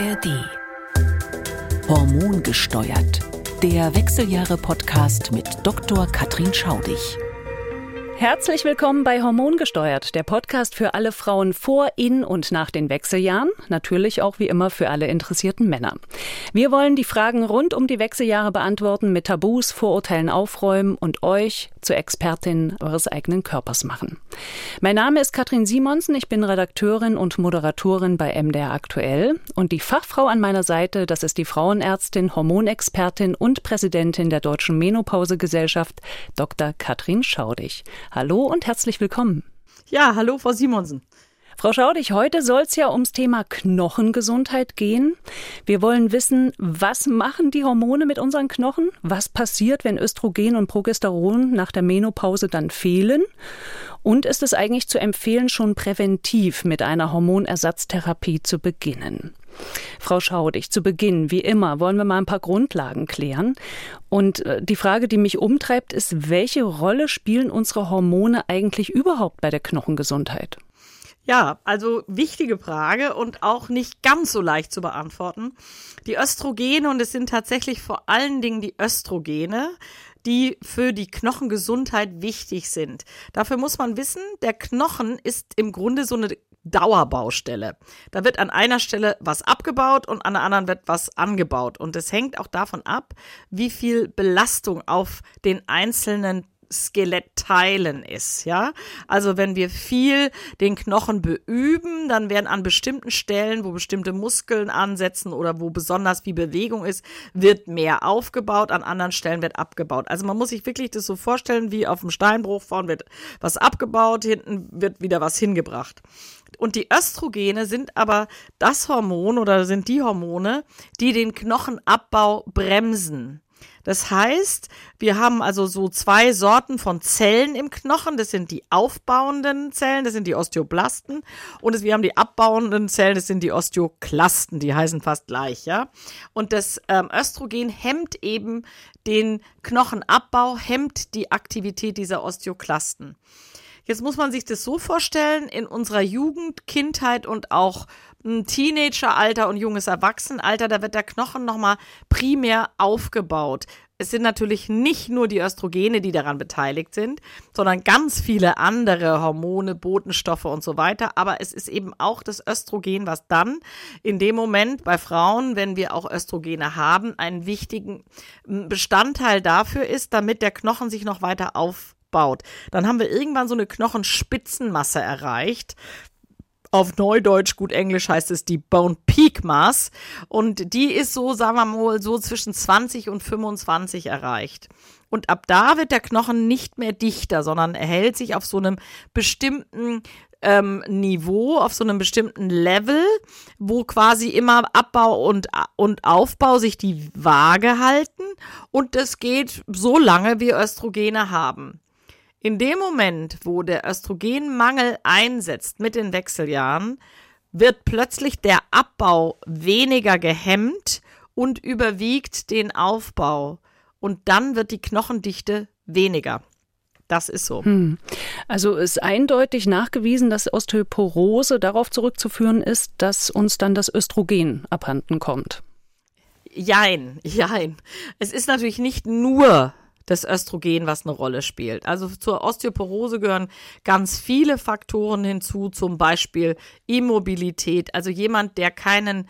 ARD. Hormongesteuert. Der Wechseljahre-Podcast mit Dr. Katrin Schaudig. Herzlich willkommen bei Hormongesteuert, der Podcast für alle Frauen vor, in und nach den Wechseljahren, natürlich auch wie immer für alle interessierten Männer. Wir wollen die Fragen rund um die Wechseljahre beantworten, mit Tabus, Vorurteilen aufräumen und euch zur Expertin eures eigenen Körpers machen. Mein Name ist Katrin Simonsen, ich bin Redakteurin und Moderatorin bei MDR Aktuell und die Fachfrau an meiner Seite, das ist die Frauenärztin, Hormonexpertin und Präsidentin der Deutschen Menopausegesellschaft, Dr. Katrin Schaudig. Hallo und herzlich willkommen. Ja, hallo, Frau Simonsen. Frau Schaudig, heute soll es ja ums Thema Knochengesundheit gehen. Wir wollen wissen, was machen die Hormone mit unseren Knochen? Was passiert, wenn Östrogen und Progesteron nach der Menopause dann fehlen? Und ist es eigentlich zu empfehlen, schon präventiv mit einer Hormonersatztherapie zu beginnen? Frau Schaudig, zu Beginn, wie immer, wollen wir mal ein paar Grundlagen klären. Und äh, die Frage, die mich umtreibt, ist, welche Rolle spielen unsere Hormone eigentlich überhaupt bei der Knochengesundheit? Ja, also wichtige Frage und auch nicht ganz so leicht zu beantworten. Die Östrogene, und es sind tatsächlich vor allen Dingen die Östrogene, die für die Knochengesundheit wichtig sind. Dafür muss man wissen, der Knochen ist im Grunde so eine Dauerbaustelle. Da wird an einer Stelle was abgebaut und an der anderen wird was angebaut. Und es hängt auch davon ab, wie viel Belastung auf den einzelnen Skelettteilen ist, ja. Also wenn wir viel den Knochen beüben, dann werden an bestimmten Stellen, wo bestimmte Muskeln ansetzen oder wo besonders viel Bewegung ist, wird mehr aufgebaut, an anderen Stellen wird abgebaut. Also man muss sich wirklich das so vorstellen, wie auf dem Steinbruch, vorne wird was abgebaut, hinten wird wieder was hingebracht. Und die Östrogene sind aber das Hormon oder sind die Hormone, die den Knochenabbau bremsen. Das heißt, wir haben also so zwei Sorten von Zellen im Knochen. Das sind die aufbauenden Zellen, das sind die Osteoblasten. Und wir haben die abbauenden Zellen, das sind die Osteoklasten. Die heißen fast gleich, ja. Und das ähm, Östrogen hemmt eben den Knochenabbau, hemmt die Aktivität dieser Osteoklasten. Jetzt muss man sich das so vorstellen, in unserer Jugend, Kindheit und auch Teenageralter und junges Erwachsenenalter, da wird der Knochen nochmal primär aufgebaut. Es sind natürlich nicht nur die Östrogene, die daran beteiligt sind, sondern ganz viele andere Hormone, Botenstoffe und so weiter. Aber es ist eben auch das Östrogen, was dann in dem Moment bei Frauen, wenn wir auch Östrogene haben, einen wichtigen Bestandteil dafür ist, damit der Knochen sich noch weiter auf baut. Dann haben wir irgendwann so eine Knochenspitzenmasse erreicht. Auf Neudeutsch, gut Englisch heißt es die Bone Peak Mass. Und die ist so, sagen wir mal, so zwischen 20 und 25 erreicht. Und ab da wird der Knochen nicht mehr dichter, sondern erhält sich auf so einem bestimmten ähm, Niveau, auf so einem bestimmten Level, wo quasi immer Abbau und, und Aufbau sich die Waage halten. Und das geht so lange, wie Östrogene haben. In dem Moment, wo der Östrogenmangel einsetzt mit den Wechseljahren, wird plötzlich der Abbau weniger gehemmt und überwiegt den Aufbau. Und dann wird die Knochendichte weniger. Das ist so. Hm. Also ist eindeutig nachgewiesen, dass Osteoporose darauf zurückzuführen ist, dass uns dann das Östrogen abhanden kommt. Jein, jein. Es ist natürlich nicht nur das Östrogen, was eine Rolle spielt. Also zur Osteoporose gehören ganz viele Faktoren hinzu, zum Beispiel Immobilität. Also jemand, der keinen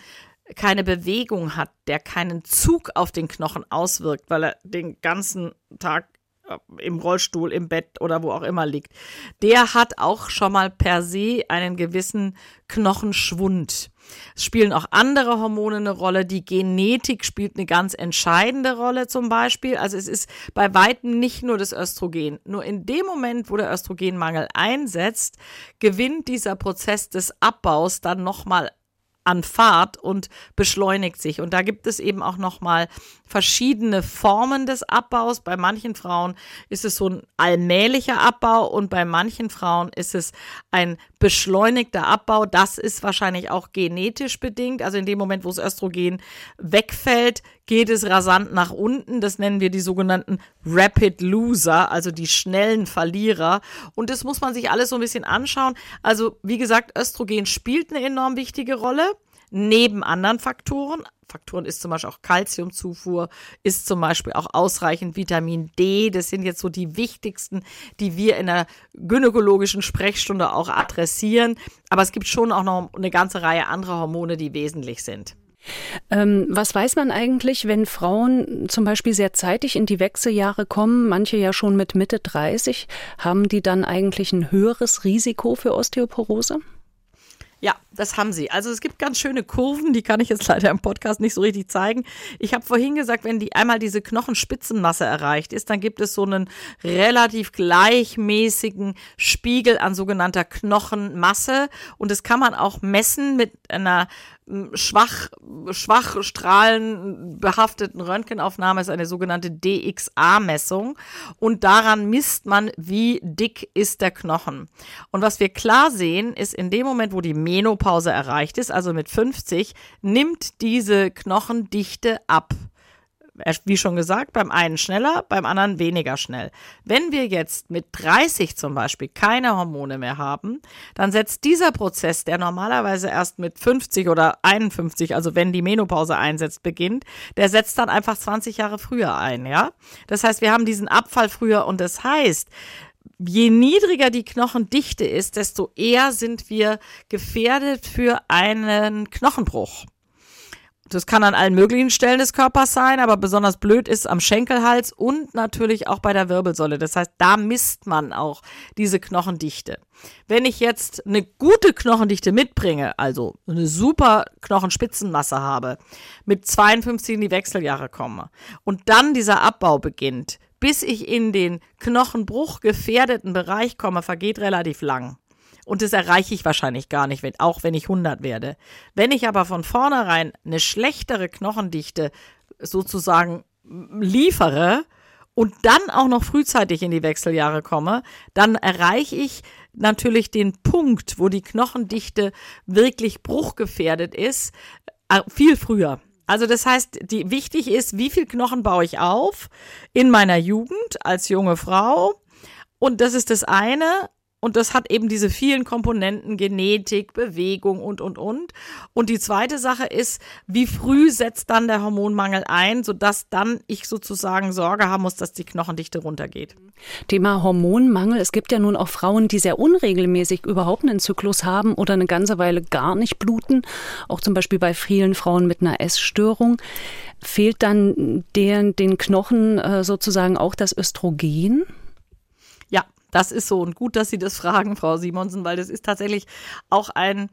keine Bewegung hat, der keinen Zug auf den Knochen auswirkt, weil er den ganzen Tag äh, im Rollstuhl, im Bett oder wo auch immer liegt, der hat auch schon mal per se einen gewissen Knochenschwund. Es spielen auch andere Hormone eine Rolle. Die Genetik spielt eine ganz entscheidende Rolle zum Beispiel. Also es ist bei weitem nicht nur das Östrogen. Nur in dem Moment, wo der Östrogenmangel einsetzt, gewinnt dieser Prozess des Abbaus dann nochmal an Fahrt und beschleunigt sich. Und da gibt es eben auch nochmal verschiedene Formen des Abbaus. Bei manchen Frauen ist es so ein allmählicher Abbau und bei manchen Frauen ist es ein beschleunigter Abbau. Das ist wahrscheinlich auch genetisch bedingt. Also in dem Moment, wo das Östrogen wegfällt, geht es rasant nach unten. Das nennen wir die sogenannten Rapid Loser, also die schnellen Verlierer. Und das muss man sich alles so ein bisschen anschauen. Also wie gesagt, Östrogen spielt eine enorm wichtige Rolle. neben anderen Faktoren. Faktoren ist zum Beispiel auch Kalziumzufuhr, ist zum Beispiel auch ausreichend Vitamin D. Das sind jetzt so die wichtigsten, die wir in der gynäkologischen Sprechstunde auch adressieren. Aber es gibt schon auch noch eine ganze Reihe anderer Hormone, die wesentlich sind. Ähm, was weiß man eigentlich, wenn Frauen zum Beispiel sehr zeitig in die Wechseljahre kommen, manche ja schon mit Mitte 30, haben die dann eigentlich ein höheres Risiko für Osteoporose? Ja, das haben sie. Also es gibt ganz schöne Kurven, die kann ich jetzt leider im Podcast nicht so richtig zeigen. Ich habe vorhin gesagt, wenn die einmal diese Knochenspitzenmasse erreicht ist, dann gibt es so einen relativ gleichmäßigen Spiegel an sogenannter Knochenmasse und das kann man auch messen mit einer schwach, schwach strahlenbehafteten Röntgenaufnahme ist eine sogenannte DXA-Messung und daran misst man, wie dick ist der Knochen. Und was wir klar sehen, ist in dem Moment, wo die Menopause erreicht ist, also mit 50, nimmt diese Knochendichte ab wie schon gesagt, beim einen schneller, beim anderen weniger schnell. Wenn wir jetzt mit 30 zum Beispiel keine Hormone mehr haben, dann setzt dieser Prozess, der normalerweise erst mit 50 oder 51, also wenn die Menopause einsetzt, beginnt, der setzt dann einfach 20 Jahre früher ein, ja? Das heißt, wir haben diesen Abfall früher und das heißt, je niedriger die Knochendichte ist, desto eher sind wir gefährdet für einen Knochenbruch. Das kann an allen möglichen Stellen des Körpers sein, aber besonders blöd ist am Schenkelhals und natürlich auch bei der Wirbelsäule. Das heißt, da misst man auch diese Knochendichte. Wenn ich jetzt eine gute Knochendichte mitbringe, also eine super Knochenspitzenmasse habe, mit 52 in die Wechseljahre komme und dann dieser Abbau beginnt, bis ich in den Knochenbruch gefährdeten Bereich komme, vergeht relativ lang. Und das erreiche ich wahrscheinlich gar nicht, wenn, auch wenn ich 100 werde. Wenn ich aber von vornherein eine schlechtere Knochendichte sozusagen liefere und dann auch noch frühzeitig in die Wechseljahre komme, dann erreiche ich natürlich den Punkt, wo die Knochendichte wirklich bruchgefährdet ist, äh, viel früher. Also das heißt, die, wichtig ist, wie viel Knochen baue ich auf in meiner Jugend als junge Frau. Und das ist das eine. Und das hat eben diese vielen Komponenten, Genetik, Bewegung und, und, und. Und die zweite Sache ist, wie früh setzt dann der Hormonmangel ein, sodass dann ich sozusagen Sorge haben muss, dass die Knochendichte runtergeht. Thema Hormonmangel. Es gibt ja nun auch Frauen, die sehr unregelmäßig überhaupt einen Zyklus haben oder eine ganze Weile gar nicht bluten. Auch zum Beispiel bei vielen Frauen mit einer Essstörung. Fehlt dann den, den Knochen äh, sozusagen auch das Östrogen? Das ist so. Und gut, dass Sie das fragen, Frau Simonsen, weil das ist tatsächlich auch ein,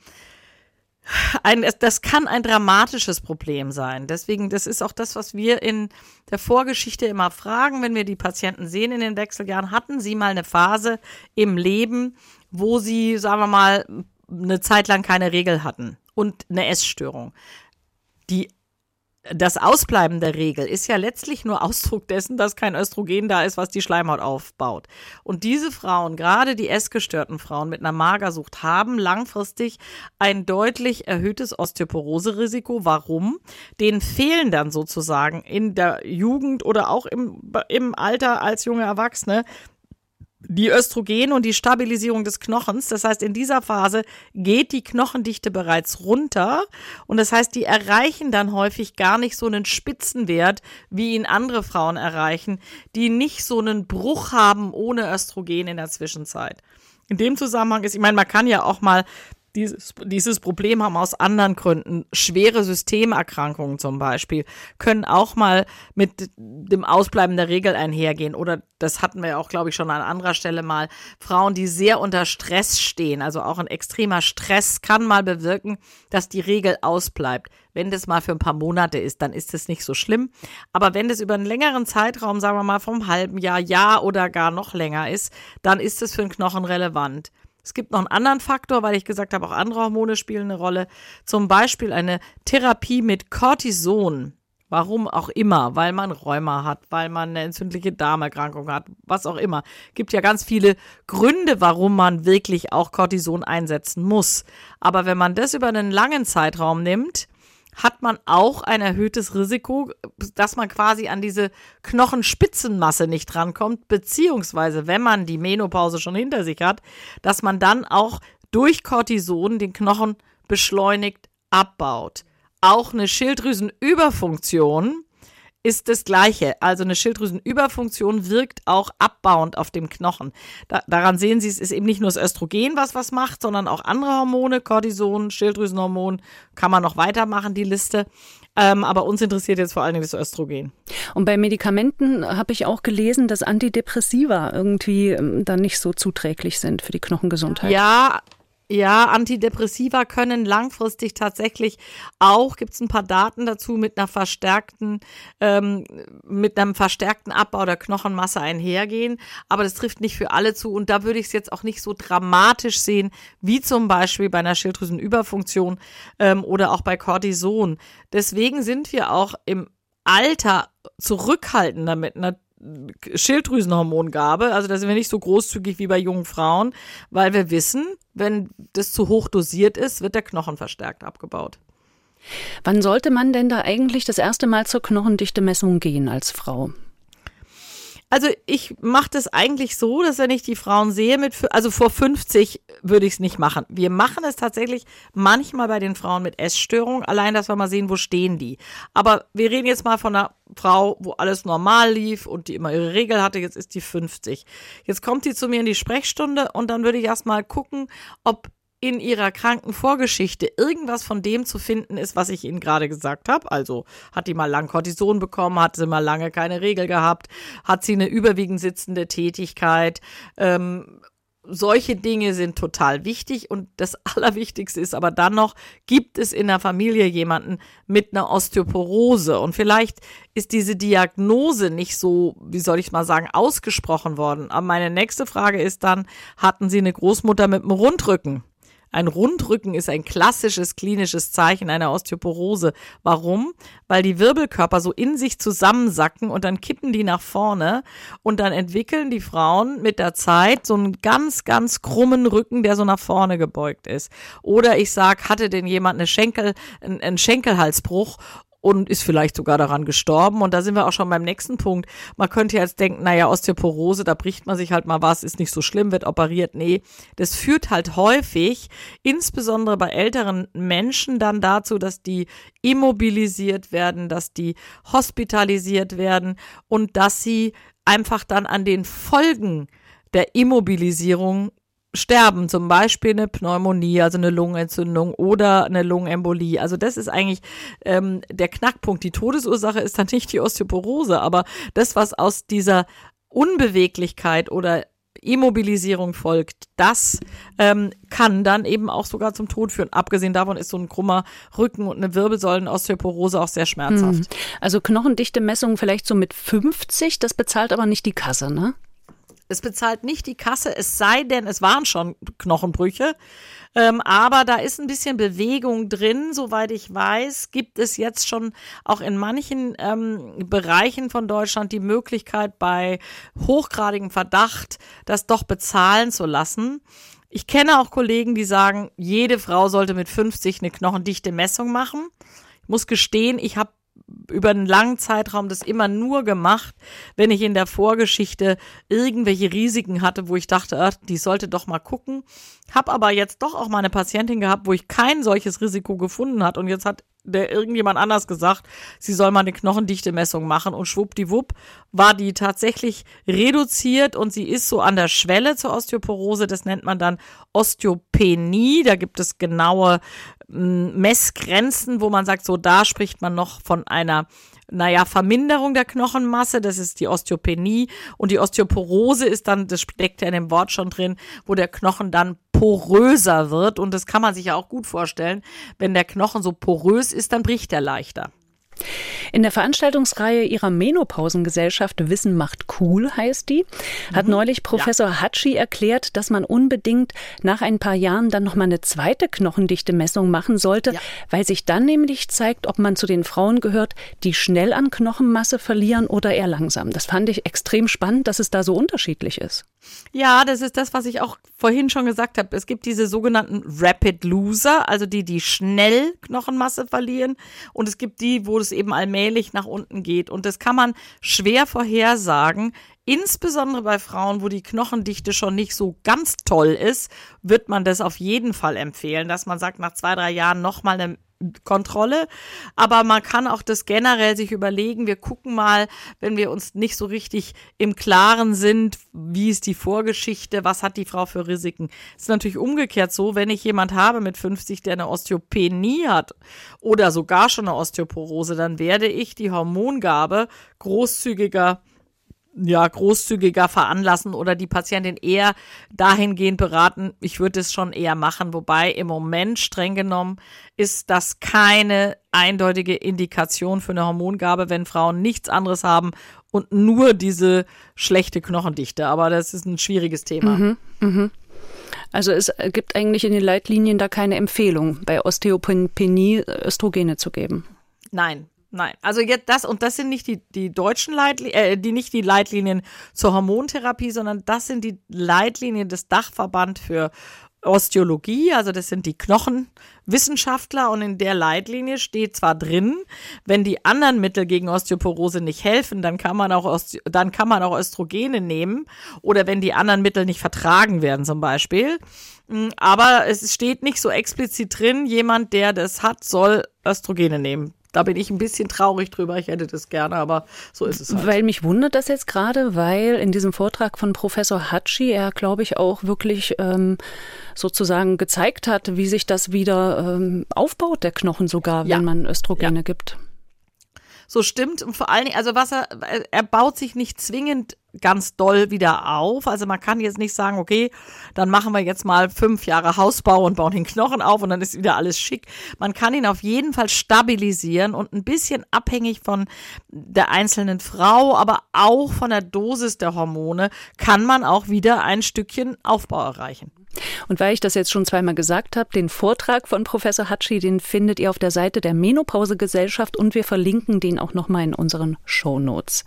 ein, das kann ein dramatisches Problem sein. Deswegen, das ist auch das, was wir in der Vorgeschichte immer fragen, wenn wir die Patienten sehen in den Wechseljahren. Hatten Sie mal eine Phase im Leben, wo Sie, sagen wir mal, eine Zeit lang keine Regel hatten und eine Essstörung? Die das Ausbleiben der Regel ist ja letztlich nur Ausdruck dessen, dass kein Östrogen da ist, was die Schleimhaut aufbaut. Und diese Frauen, gerade die essgestörten Frauen mit einer Magersucht, haben langfristig ein deutlich erhöhtes Osteoporose-Risiko. Warum? Denen fehlen dann sozusagen in der Jugend oder auch im, im Alter als junge Erwachsene die Östrogen und die Stabilisierung des Knochens. Das heißt, in dieser Phase geht die Knochendichte bereits runter und das heißt, die erreichen dann häufig gar nicht so einen Spitzenwert, wie ihn andere Frauen erreichen, die nicht so einen Bruch haben ohne Östrogen in der Zwischenzeit. In dem Zusammenhang ist, ich meine, man kann ja auch mal dieses, dieses Problem haben aus anderen Gründen. Schwere Systemerkrankungen zum Beispiel können auch mal mit dem Ausbleiben der Regel einhergehen. Oder das hatten wir auch, glaube ich, schon an anderer Stelle mal. Frauen, die sehr unter Stress stehen, also auch ein extremer Stress kann mal bewirken, dass die Regel ausbleibt. Wenn das mal für ein paar Monate ist, dann ist es nicht so schlimm. Aber wenn das über einen längeren Zeitraum, sagen wir mal vom halben Jahr, Jahr oder gar noch länger ist, dann ist es für den Knochen relevant. Es gibt noch einen anderen Faktor, weil ich gesagt habe, auch andere Hormone spielen eine Rolle. Zum Beispiel eine Therapie mit Cortison. Warum auch immer, weil man Rheuma hat, weil man eine entzündliche Darmerkrankung hat, was auch immer. Gibt ja ganz viele Gründe, warum man wirklich auch Cortison einsetzen muss. Aber wenn man das über einen langen Zeitraum nimmt, hat man auch ein erhöhtes Risiko, dass man quasi an diese Knochenspitzenmasse nicht rankommt, beziehungsweise wenn man die Menopause schon hinter sich hat, dass man dann auch durch Cortison den Knochen beschleunigt abbaut. Auch eine Schilddrüsenüberfunktion ist das Gleiche. Also eine Schilddrüsenüberfunktion wirkt auch abbauend auf dem Knochen. Da, daran sehen Sie, es ist eben nicht nur das Östrogen, was was macht, sondern auch andere Hormone, Cortison, Schilddrüsenhormon, kann man noch weitermachen, die Liste. Ähm, aber uns interessiert jetzt vor allen Dingen das Östrogen. Und bei Medikamenten habe ich auch gelesen, dass Antidepressiva irgendwie ähm, dann nicht so zuträglich sind für die Knochengesundheit. Ja, ja, Antidepressiva können langfristig tatsächlich auch, gibt es ein paar Daten dazu, mit einer verstärkten, ähm, mit einem verstärkten Abbau der Knochenmasse einhergehen. Aber das trifft nicht für alle zu. Und da würde ich es jetzt auch nicht so dramatisch sehen, wie zum Beispiel bei einer Schilddrüsenüberfunktion ähm, oder auch bei Cortison. Deswegen sind wir auch im Alter zurückhaltender mit einer Schilddrüsenhormongabe. Also da sind wir nicht so großzügig wie bei jungen Frauen, weil wir wissen, wenn das zu hoch dosiert ist, wird der Knochen verstärkt abgebaut. Wann sollte man denn da eigentlich das erste Mal zur Knochendichte-Messung gehen als Frau? Also ich mache das eigentlich so, dass wenn ich die Frauen sehe mit, also vor 50 würde ich es nicht machen. Wir machen es tatsächlich manchmal bei den Frauen mit Essstörung, allein, dass wir mal sehen, wo stehen die. Aber wir reden jetzt mal von einer Frau, wo alles normal lief und die immer ihre Regel hatte, jetzt ist die 50. Jetzt kommt die zu mir in die Sprechstunde und dann würde ich erstmal gucken, ob in ihrer kranken Vorgeschichte irgendwas von dem zu finden ist, was ich Ihnen gerade gesagt habe. Also hat die mal lang Cortison bekommen, hat sie mal lange keine Regel gehabt, hat sie eine überwiegend sitzende Tätigkeit. Ähm, solche Dinge sind total wichtig und das Allerwichtigste ist aber dann noch, gibt es in der Familie jemanden mit einer Osteoporose und vielleicht ist diese Diagnose nicht so, wie soll ich mal sagen, ausgesprochen worden. Aber meine nächste Frage ist dann, hatten Sie eine Großmutter mit einem Rundrücken? Ein Rundrücken ist ein klassisches klinisches Zeichen einer Osteoporose. Warum? Weil die Wirbelkörper so in sich zusammensacken und dann kippen die nach vorne und dann entwickeln die Frauen mit der Zeit so einen ganz, ganz krummen Rücken, der so nach vorne gebeugt ist. Oder ich sag, hatte denn jemand eine Schenkel, einen Schenkelhalsbruch und ist vielleicht sogar daran gestorben. Und da sind wir auch schon beim nächsten Punkt. Man könnte jetzt denken, naja, Osteoporose, da bricht man sich halt mal was, ist nicht so schlimm, wird operiert. Nee, das führt halt häufig, insbesondere bei älteren Menschen, dann dazu, dass die immobilisiert werden, dass die hospitalisiert werden und dass sie einfach dann an den Folgen der Immobilisierung sterben, zum Beispiel eine Pneumonie, also eine Lungenentzündung oder eine Lungenembolie. Also das ist eigentlich ähm, der Knackpunkt. Die Todesursache ist dann nicht die Osteoporose, aber das, was aus dieser Unbeweglichkeit oder Immobilisierung folgt, das ähm, kann dann eben auch sogar zum Tod führen. Abgesehen davon ist so ein krummer Rücken und eine Wirbelsäulenosteoporose auch sehr schmerzhaft. Hm. Also knochendichte Messungen vielleicht so mit 50, das bezahlt aber nicht die Kasse, ne? Es bezahlt nicht die Kasse, es sei denn, es waren schon Knochenbrüche. Ähm, aber da ist ein bisschen Bewegung drin. Soweit ich weiß, gibt es jetzt schon auch in manchen ähm, Bereichen von Deutschland die Möglichkeit, bei hochgradigem Verdacht das doch bezahlen zu lassen. Ich kenne auch Kollegen, die sagen, jede Frau sollte mit 50 eine knochendichte Messung machen. Ich muss gestehen, ich habe über einen langen Zeitraum das immer nur gemacht, wenn ich in der Vorgeschichte irgendwelche Risiken hatte, wo ich dachte, ach, die sollte doch mal gucken. Hab aber jetzt doch auch mal eine Patientin gehabt, wo ich kein solches Risiko gefunden hat und jetzt hat der irgendjemand anders gesagt, sie soll mal eine Knochendichte-Messung machen und schwuppdiwupp war die tatsächlich reduziert und sie ist so an der Schwelle zur Osteoporose. Das nennt man dann Osteopenie. Da gibt es genaue Messgrenzen, wo man sagt, so da spricht man noch von einer naja, Verminderung der Knochenmasse, das ist die Osteopenie und die Osteoporose ist dann, das steckt ja in dem Wort schon drin, wo der Knochen dann poröser wird und das kann man sich ja auch gut vorstellen, wenn der Knochen so porös ist, dann bricht er leichter. In der Veranstaltungsreihe ihrer Menopausengesellschaft Wissen macht cool heißt die, hat mhm. neulich Professor ja. Hatschi erklärt, dass man unbedingt nach ein paar Jahren dann nochmal eine zweite knochendichte Messung machen sollte, ja. weil sich dann nämlich zeigt, ob man zu den Frauen gehört, die schnell an Knochenmasse verlieren oder eher langsam. Das fand ich extrem spannend, dass es da so unterschiedlich ist. Ja, das ist das, was ich auch vorhin schon gesagt habe. Es gibt diese sogenannten Rapid Loser, also die, die schnell Knochenmasse verlieren. Und es gibt die, wo es eben allmählich nach unten geht. Und das kann man schwer vorhersagen. Insbesondere bei Frauen, wo die Knochendichte schon nicht so ganz toll ist, wird man das auf jeden Fall empfehlen, dass man sagt, nach zwei, drei Jahren nochmal eine Kontrolle. Aber man kann auch das generell sich überlegen. Wir gucken mal, wenn wir uns nicht so richtig im Klaren sind, wie ist die Vorgeschichte, was hat die Frau für Risiken. Es ist natürlich umgekehrt so, wenn ich jemand habe mit 50, der eine Osteopenie hat oder sogar schon eine Osteoporose, dann werde ich die Hormongabe großzügiger ja, großzügiger veranlassen oder die Patientin eher dahingehend beraten. Ich würde es schon eher machen, wobei im Moment streng genommen ist das keine eindeutige Indikation für eine Hormongabe, wenn Frauen nichts anderes haben und nur diese schlechte Knochendichte. Aber das ist ein schwieriges Thema. Mhm, mh. Also es gibt eigentlich in den Leitlinien da keine Empfehlung, bei Osteopenie Östrogene zu geben. Nein, Nein, also jetzt das und das sind nicht die, die deutschen Leitlinien, äh, die nicht die Leitlinien zur Hormontherapie, sondern das sind die Leitlinien des Dachverband für Osteologie, also das sind die Knochenwissenschaftler und in der Leitlinie steht zwar drin, wenn die anderen Mittel gegen Osteoporose nicht helfen, dann kann man auch Oste dann kann man auch Östrogene nehmen oder wenn die anderen Mittel nicht vertragen werden zum Beispiel. Mm, aber es steht nicht so explizit drin, jemand, der das hat, soll Östrogene nehmen. Da bin ich ein bisschen traurig drüber. Ich hätte das gerne, aber so ist es halt. Weil mich wundert das jetzt gerade, weil in diesem Vortrag von Professor Hatschi er, glaube ich, auch wirklich ähm, sozusagen gezeigt hat, wie sich das wieder ähm, aufbaut, der Knochen sogar, ja. wenn man Östrogene ja. gibt so stimmt. Und vor allen Dingen, also was er, er baut sich nicht zwingend ganz doll wieder auf. Also man kann jetzt nicht sagen, okay, dann machen wir jetzt mal fünf Jahre Hausbau und bauen den Knochen auf und dann ist wieder alles schick. Man kann ihn auf jeden Fall stabilisieren und ein bisschen abhängig von der einzelnen Frau, aber auch von der Dosis der Hormone kann man auch wieder ein Stückchen Aufbau erreichen. Und weil ich das jetzt schon zweimal gesagt habe, den Vortrag von Professor Hatschi, den findet ihr auf der Seite der Menopausegesellschaft und wir verlinken den auch nochmal in unseren Show Notes.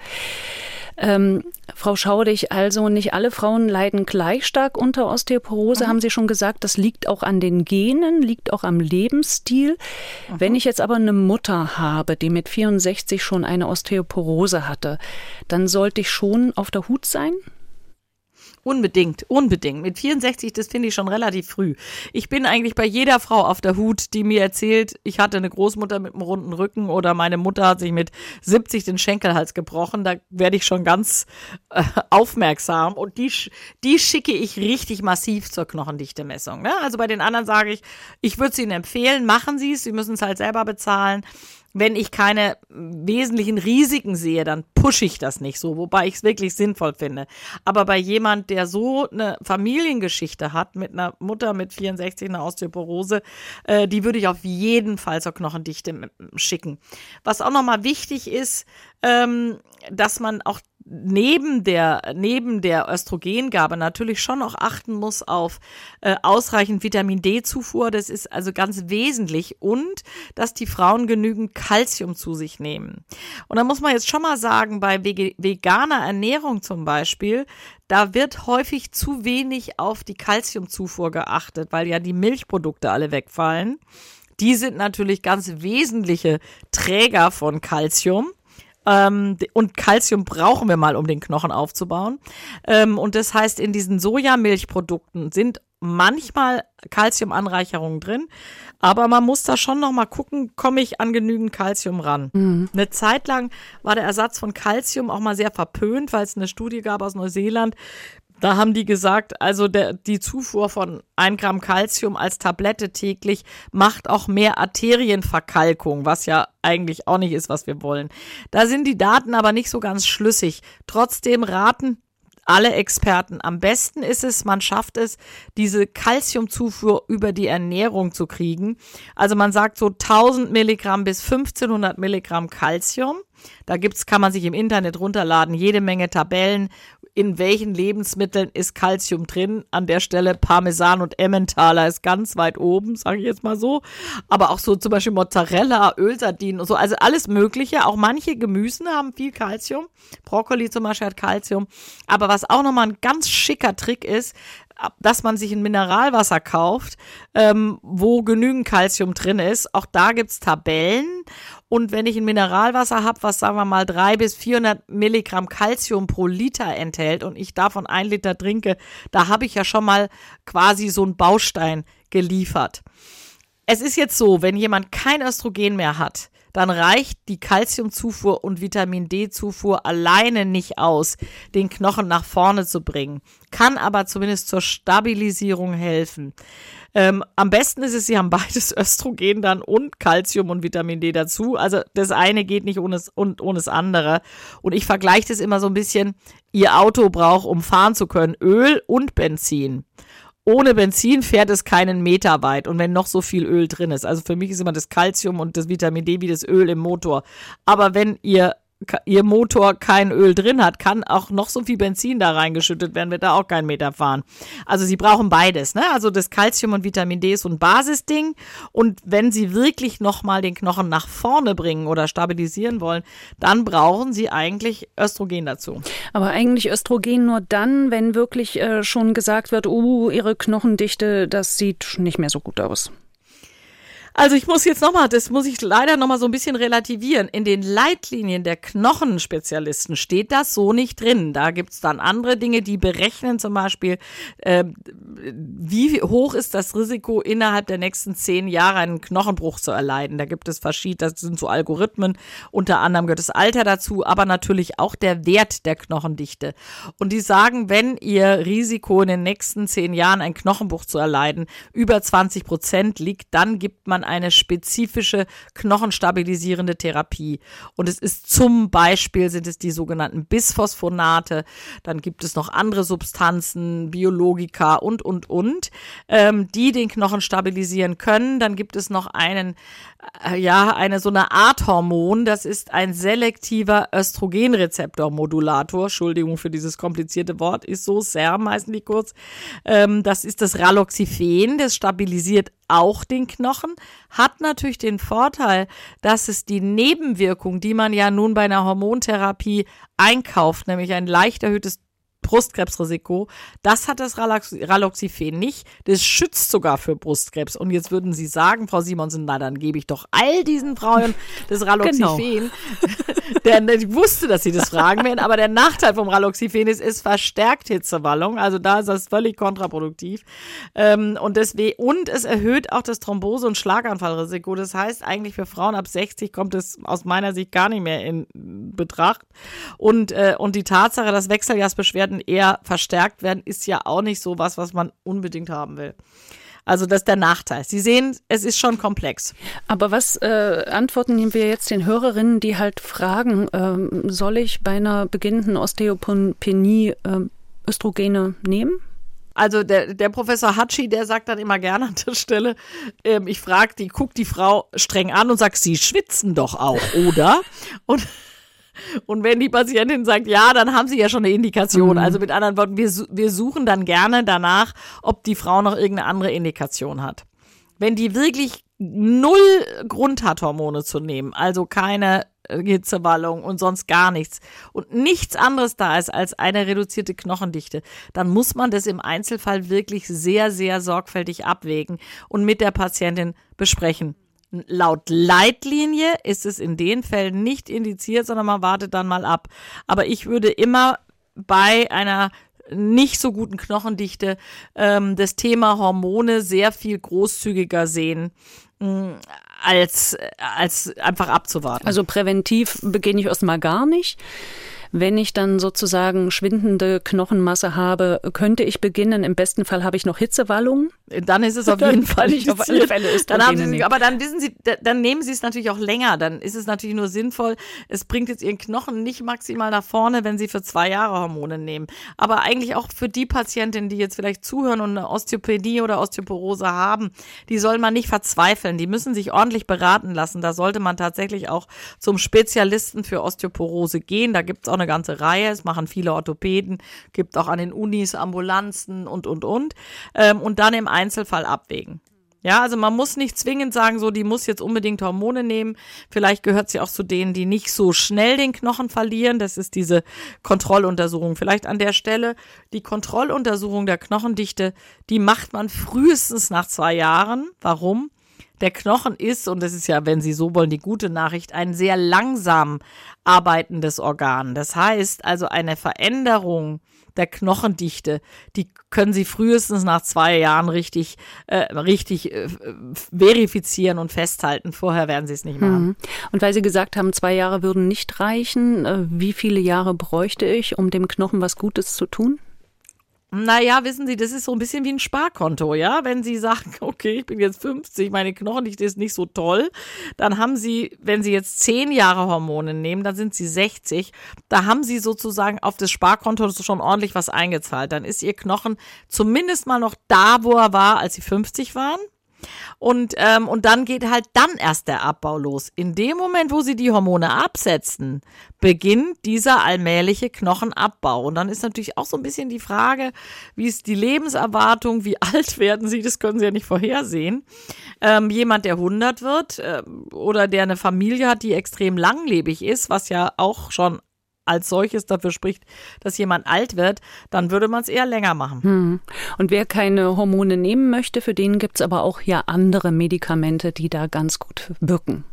Ähm, Frau Schaudig, also nicht alle Frauen leiden gleich stark unter Osteoporose, mhm. haben Sie schon gesagt. Das liegt auch an den Genen, liegt auch am Lebensstil. Mhm. Wenn ich jetzt aber eine Mutter habe, die mit 64 schon eine Osteoporose hatte, dann sollte ich schon auf der Hut sein? Unbedingt, unbedingt. Mit 64, das finde ich schon relativ früh. Ich bin eigentlich bei jeder Frau auf der Hut, die mir erzählt, ich hatte eine Großmutter mit einem runden Rücken oder meine Mutter hat sich mit 70 den Schenkelhals gebrochen. Da werde ich schon ganz äh, aufmerksam und die, die schicke ich richtig massiv zur Knochendichte-Messung. Ne? Also bei den anderen sage ich, ich würde es Ihnen empfehlen, machen Sie es, Sie müssen es halt selber bezahlen wenn ich keine wesentlichen Risiken sehe, dann pushe ich das nicht so, wobei ich es wirklich sinnvoll finde. Aber bei jemand, der so eine Familiengeschichte hat, mit einer Mutter mit 64, einer Osteoporose, äh, die würde ich auf jeden Fall zur Knochendichte schicken. Was auch nochmal wichtig ist, ähm, dass man auch neben der, neben der Östrogengabe natürlich schon auch achten muss auf äh, ausreichend Vitamin D-Zufuhr. Das ist also ganz wesentlich und dass die Frauen genügend Kalzium zu sich nehmen. Und da muss man jetzt schon mal sagen, bei veganer Ernährung zum Beispiel, da wird häufig zu wenig auf die Kalziumzufuhr geachtet, weil ja die Milchprodukte alle wegfallen. Die sind natürlich ganz wesentliche Träger von Kalzium. Ähm, und Kalzium brauchen wir mal, um den Knochen aufzubauen. Ähm, und das heißt, in diesen Sojamilchprodukten sind manchmal Kalziumanreicherungen drin, aber man muss da schon noch mal gucken, komme ich an genügend Kalzium ran. Mhm. Eine Zeit lang war der Ersatz von Kalzium auch mal sehr verpönt, weil es eine Studie gab aus Neuseeland, da haben die gesagt, also der, die Zufuhr von ein Gramm Kalzium als Tablette täglich macht auch mehr Arterienverkalkung, was ja eigentlich auch nicht ist, was wir wollen. Da sind die Daten aber nicht so ganz schlüssig. Trotzdem raten alle Experten. Am besten ist es, man schafft es, diese Kalziumzufuhr über die Ernährung zu kriegen. Also man sagt so 1000 Milligramm bis 1500 Milligramm Kalzium. Da gibt's, kann man sich im Internet runterladen, jede Menge Tabellen, in welchen Lebensmitteln ist Kalzium drin. An der Stelle Parmesan und Emmentaler ist ganz weit oben, sage ich jetzt mal so. Aber auch so zum Beispiel Mozzarella, Ölsardinen und so. Also alles Mögliche. Auch manche Gemüsen haben viel Kalzium. Brokkoli zum Beispiel hat Kalzium. Aber was auch nochmal ein ganz schicker Trick ist, dass man sich ein Mineralwasser kauft, ähm, wo genügend Kalzium drin ist. Auch da gibt's Tabellen. Und wenn ich ein Mineralwasser habe, was sagen wir mal drei bis 400 Milligramm Kalzium pro Liter enthält und ich davon ein Liter trinke, da habe ich ja schon mal quasi so einen Baustein geliefert. es ist jetzt so, wenn jemand kein Östrogen mehr hat, dann reicht die Kalziumzufuhr und Vitamin D-Zufuhr alleine nicht aus, den Knochen nach vorne zu bringen, kann aber zumindest zur Stabilisierung helfen. Ähm, am besten ist es, sie haben beides Östrogen dann und Kalzium und Vitamin D dazu. Also das eine geht nicht ohne, und, ohne das andere. Und ich vergleiche das immer so ein bisschen, ihr Auto braucht, um fahren zu können, Öl und Benzin ohne Benzin fährt es keinen Meter weit und wenn noch so viel Öl drin ist. Also für mich ist immer das Calcium und das Vitamin D wie das Öl im Motor. Aber wenn ihr ihr Motor kein Öl drin hat, kann auch noch so viel Benzin da reingeschüttet werden, wird da auch keinen Meter fahren. Also sie brauchen beides, ne? Also das Calcium und Vitamin D ist so ein Basisding und wenn sie wirklich nochmal den Knochen nach vorne bringen oder stabilisieren wollen, dann brauchen sie eigentlich Östrogen dazu. Aber eigentlich Östrogen nur dann, wenn wirklich äh, schon gesagt wird, oh, ihre Knochendichte, das sieht nicht mehr so gut aus. Also ich muss jetzt nochmal, das muss ich leider nochmal so ein bisschen relativieren. In den Leitlinien der Knochenspezialisten steht das so nicht drin. Da gibt's dann andere Dinge, die berechnen zum Beispiel, äh, wie hoch ist das Risiko, innerhalb der nächsten zehn Jahre einen Knochenbruch zu erleiden. Da gibt es verschiedene, das sind so Algorithmen, unter anderem gehört das Alter dazu, aber natürlich auch der Wert der Knochendichte. Und die sagen, wenn ihr Risiko in den nächsten zehn Jahren einen Knochenbruch zu erleiden über 20 Prozent liegt, dann gibt man eine spezifische knochenstabilisierende Therapie. Und es ist zum Beispiel sind es die sogenannten Bisphosphonate, dann gibt es noch andere Substanzen, Biologika und, und, und, ähm, die den Knochen stabilisieren können. Dann gibt es noch einen, äh, ja, eine so eine Art Hormon, das ist ein selektiver Östrogenrezeptormodulator. Entschuldigung für dieses komplizierte Wort, ist so, SERM heißen die kurz. Ähm, das ist das Raloxifen, das stabilisiert auch den Knochen, hat natürlich den Vorteil, dass es die Nebenwirkung, die man ja nun bei einer Hormontherapie einkauft, nämlich ein leicht erhöhtes Brustkrebsrisiko. Das hat das Raloxifen nicht. Das schützt sogar für Brustkrebs. Und jetzt würden Sie sagen, Frau Simonsen, na dann gebe ich doch all diesen Frauen das Raloxifen. Genau. Der, ich wusste, dass Sie das fragen werden, aber der Nachteil vom Raloxifen ist, es verstärkt Hitzewallung. Also da ist das völlig kontraproduktiv. Ähm, und deswegen, und es erhöht auch das Thrombose- und Schlaganfallrisiko. Das heißt, eigentlich für Frauen ab 60 kommt es aus meiner Sicht gar nicht mehr in Betracht. Und, äh, und die Tatsache, dass Wechseljahrsbeschwerden eher verstärkt werden, ist ja auch nicht so was, was man unbedingt haben will. Also das ist der Nachteil. Sie sehen, es ist schon komplex. Aber was äh, antworten wir jetzt den Hörerinnen, die halt fragen, ähm, soll ich bei einer beginnenden Osteopenie äh, Östrogene nehmen? Also der, der Professor Hatschi, der sagt dann immer gerne an der Stelle, ähm, ich frage die, guckt die Frau streng an und sagt, sie schwitzen doch auch, oder? Und und wenn die Patientin sagt ja, dann haben sie ja schon eine Indikation. Mhm. Also mit anderen Worten, wir, wir suchen dann gerne danach, ob die Frau noch irgendeine andere Indikation hat. Wenn die wirklich null Grund hat, Hormone zu nehmen, also keine Hitzewallung und sonst gar nichts und nichts anderes da ist als eine reduzierte Knochendichte, dann muss man das im Einzelfall wirklich sehr, sehr sorgfältig abwägen und mit der Patientin besprechen. Laut Leitlinie ist es in den Fällen nicht indiziert, sondern man wartet dann mal ab. Aber ich würde immer bei einer nicht so guten Knochendichte ähm, das Thema Hormone sehr viel großzügiger sehen mm, als als einfach abzuwarten. Also präventiv beginne ich erstmal gar nicht. Wenn ich dann sozusagen schwindende Knochenmasse habe, könnte ich beginnen. Im besten Fall habe ich noch Hitzewallungen. Dann ist es auf jeden Fall nicht auf alle Fälle dann haben Sie, Aber dann wissen Sie, dann nehmen Sie es natürlich auch länger. Dann ist es natürlich nur sinnvoll. Es bringt jetzt Ihren Knochen nicht maximal nach vorne, wenn Sie für zwei Jahre Hormone nehmen. Aber eigentlich auch für die Patientinnen, die jetzt vielleicht zuhören und eine Osteopädie oder Osteoporose haben, die soll man nicht verzweifeln. Die müssen sich ordentlich beraten lassen. Da sollte man tatsächlich auch zum Spezialisten für Osteoporose gehen. Da gibt es auch eine ganze Reihe. Es machen viele Orthopäden, gibt auch an den Unis Ambulanzen und, und, und. Ähm, und dann im Einzelfall abwägen. Ja, also man muss nicht zwingend sagen, so, die muss jetzt unbedingt Hormone nehmen. Vielleicht gehört sie auch zu denen, die nicht so schnell den Knochen verlieren. Das ist diese Kontrolluntersuchung. Vielleicht an der Stelle die Kontrolluntersuchung der Knochendichte, die macht man frühestens nach zwei Jahren. Warum? Der Knochen ist, und das ist ja, wenn Sie so wollen, die gute Nachricht, ein sehr langsam arbeitendes Organ. Das heißt also eine Veränderung der Knochendichte, die können Sie frühestens nach zwei Jahren richtig, äh, richtig äh, verifizieren und festhalten. Vorher werden Sie es nicht machen. Mhm. Und weil Sie gesagt haben, zwei Jahre würden nicht reichen, äh, wie viele Jahre bräuchte ich, um dem Knochen was Gutes zu tun? Naja, wissen Sie, das ist so ein bisschen wie ein Sparkonto, ja. Wenn Sie sagen, okay, ich bin jetzt 50, meine Knochendichte ist nicht so toll, dann haben Sie, wenn Sie jetzt zehn Jahre Hormone nehmen, dann sind Sie 60. Da haben Sie sozusagen auf das Sparkonto schon ordentlich was eingezahlt. Dann ist Ihr Knochen zumindest mal noch da, wo er war, als Sie 50 waren. Und, ähm, und dann geht halt dann erst der Abbau los. In dem Moment, wo sie die Hormone absetzen, beginnt dieser allmähliche Knochenabbau. Und dann ist natürlich auch so ein bisschen die Frage, wie ist die Lebenserwartung, wie alt werden sie, das können sie ja nicht vorhersehen. Ähm, jemand, der 100 wird äh, oder der eine Familie hat, die extrem langlebig ist, was ja auch schon als solches dafür spricht, dass jemand alt wird, dann würde man es eher länger machen. Hm. Und wer keine Hormone nehmen möchte, für den gibt es aber auch ja andere Medikamente, die da ganz gut wirken.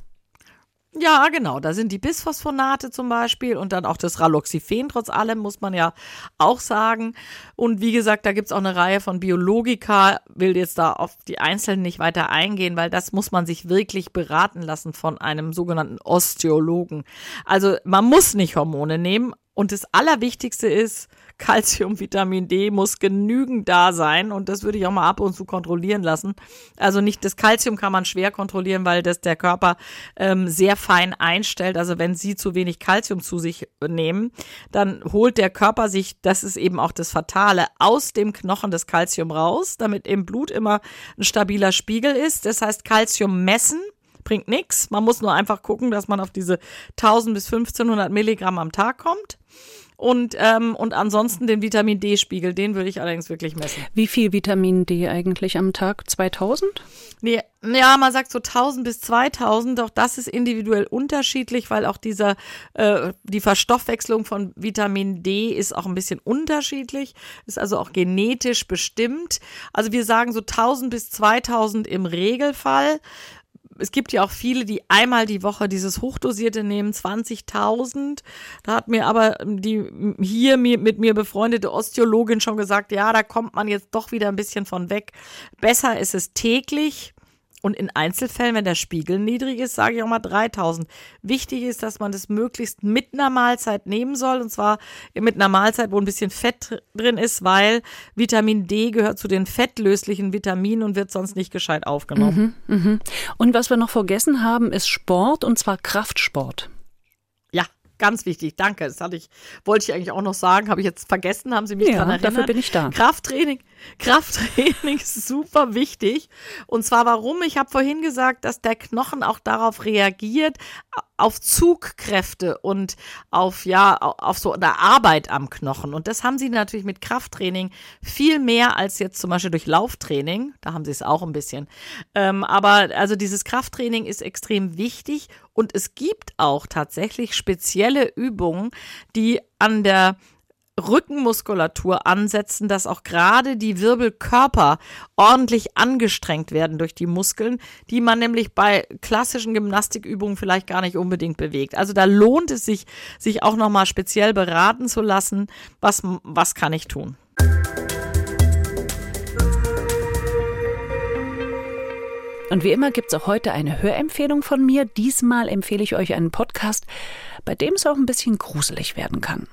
Ja, genau. Da sind die Bisphosphonate zum Beispiel und dann auch das Raloxifen, trotz allem, muss man ja auch sagen. Und wie gesagt, da gibt es auch eine Reihe von Biologika, will jetzt da auf die Einzelnen nicht weiter eingehen, weil das muss man sich wirklich beraten lassen von einem sogenannten Osteologen. Also man muss nicht Hormone nehmen. Und das Allerwichtigste ist, Calcium, Vitamin D muss genügend da sein und das würde ich auch mal ab und zu kontrollieren lassen. Also nicht das Calcium kann man schwer kontrollieren, weil das der Körper ähm, sehr fein einstellt. Also wenn Sie zu wenig Calcium zu sich nehmen, dann holt der Körper sich, das ist eben auch das Fatale, aus dem Knochen das Calcium raus, damit im Blut immer ein stabiler Spiegel ist. Das heißt Calcium messen bringt nichts. Man muss nur einfach gucken, dass man auf diese 1000 bis 1500 Milligramm am Tag kommt. Und, ähm, und ansonsten den Vitamin D-Spiegel, den würde ich allerdings wirklich messen. Wie viel Vitamin D eigentlich am Tag? 2000? Nee, ja, man sagt so 1000 bis 2000, doch das ist individuell unterschiedlich, weil auch dieser, äh, die Verstoffwechslung von Vitamin D ist auch ein bisschen unterschiedlich, ist also auch genetisch bestimmt. Also wir sagen so 1000 bis 2000 im Regelfall es gibt ja auch viele, die einmal die Woche dieses Hochdosierte nehmen, 20.000. Da hat mir aber die hier mit mir befreundete Osteologin schon gesagt, ja, da kommt man jetzt doch wieder ein bisschen von weg. Besser ist es täglich und in Einzelfällen, wenn der Spiegel niedrig ist, sage ich auch mal 3000. Wichtig ist, dass man das möglichst mit einer Mahlzeit nehmen soll. Und zwar mit einer Mahlzeit, wo ein bisschen Fett drin ist, weil Vitamin D gehört zu den fettlöslichen Vitaminen und wird sonst nicht gescheit aufgenommen. Mhm, mh. Und was wir noch vergessen haben, ist Sport und zwar Kraftsport. Ganz wichtig, danke. Das hatte ich, wollte ich eigentlich auch noch sagen, habe ich jetzt vergessen, haben Sie mich ja, daran erinnert. dafür bin ich da. Krafttraining, Krafttraining ist super wichtig. Und zwar warum? Ich habe vorhin gesagt, dass der Knochen auch darauf reagiert, auf Zugkräfte und auf ja auf so eine Arbeit am Knochen. Und das haben sie natürlich mit Krafttraining viel mehr als jetzt zum Beispiel durch Lauftraining. Da haben sie es auch ein bisschen. Ähm, aber also dieses Krafttraining ist extrem wichtig und es gibt auch tatsächlich spezielle Übungen die an der Rückenmuskulatur ansetzen, dass auch gerade die Wirbelkörper ordentlich angestrengt werden durch die Muskeln, die man nämlich bei klassischen Gymnastikübungen vielleicht gar nicht unbedingt bewegt. Also da lohnt es sich, sich auch nochmal speziell beraten zu lassen, was, was kann ich tun. Und wie immer gibt es auch heute eine Hörempfehlung von mir. Diesmal empfehle ich euch einen Podcast, bei dem es auch ein bisschen gruselig werden kann.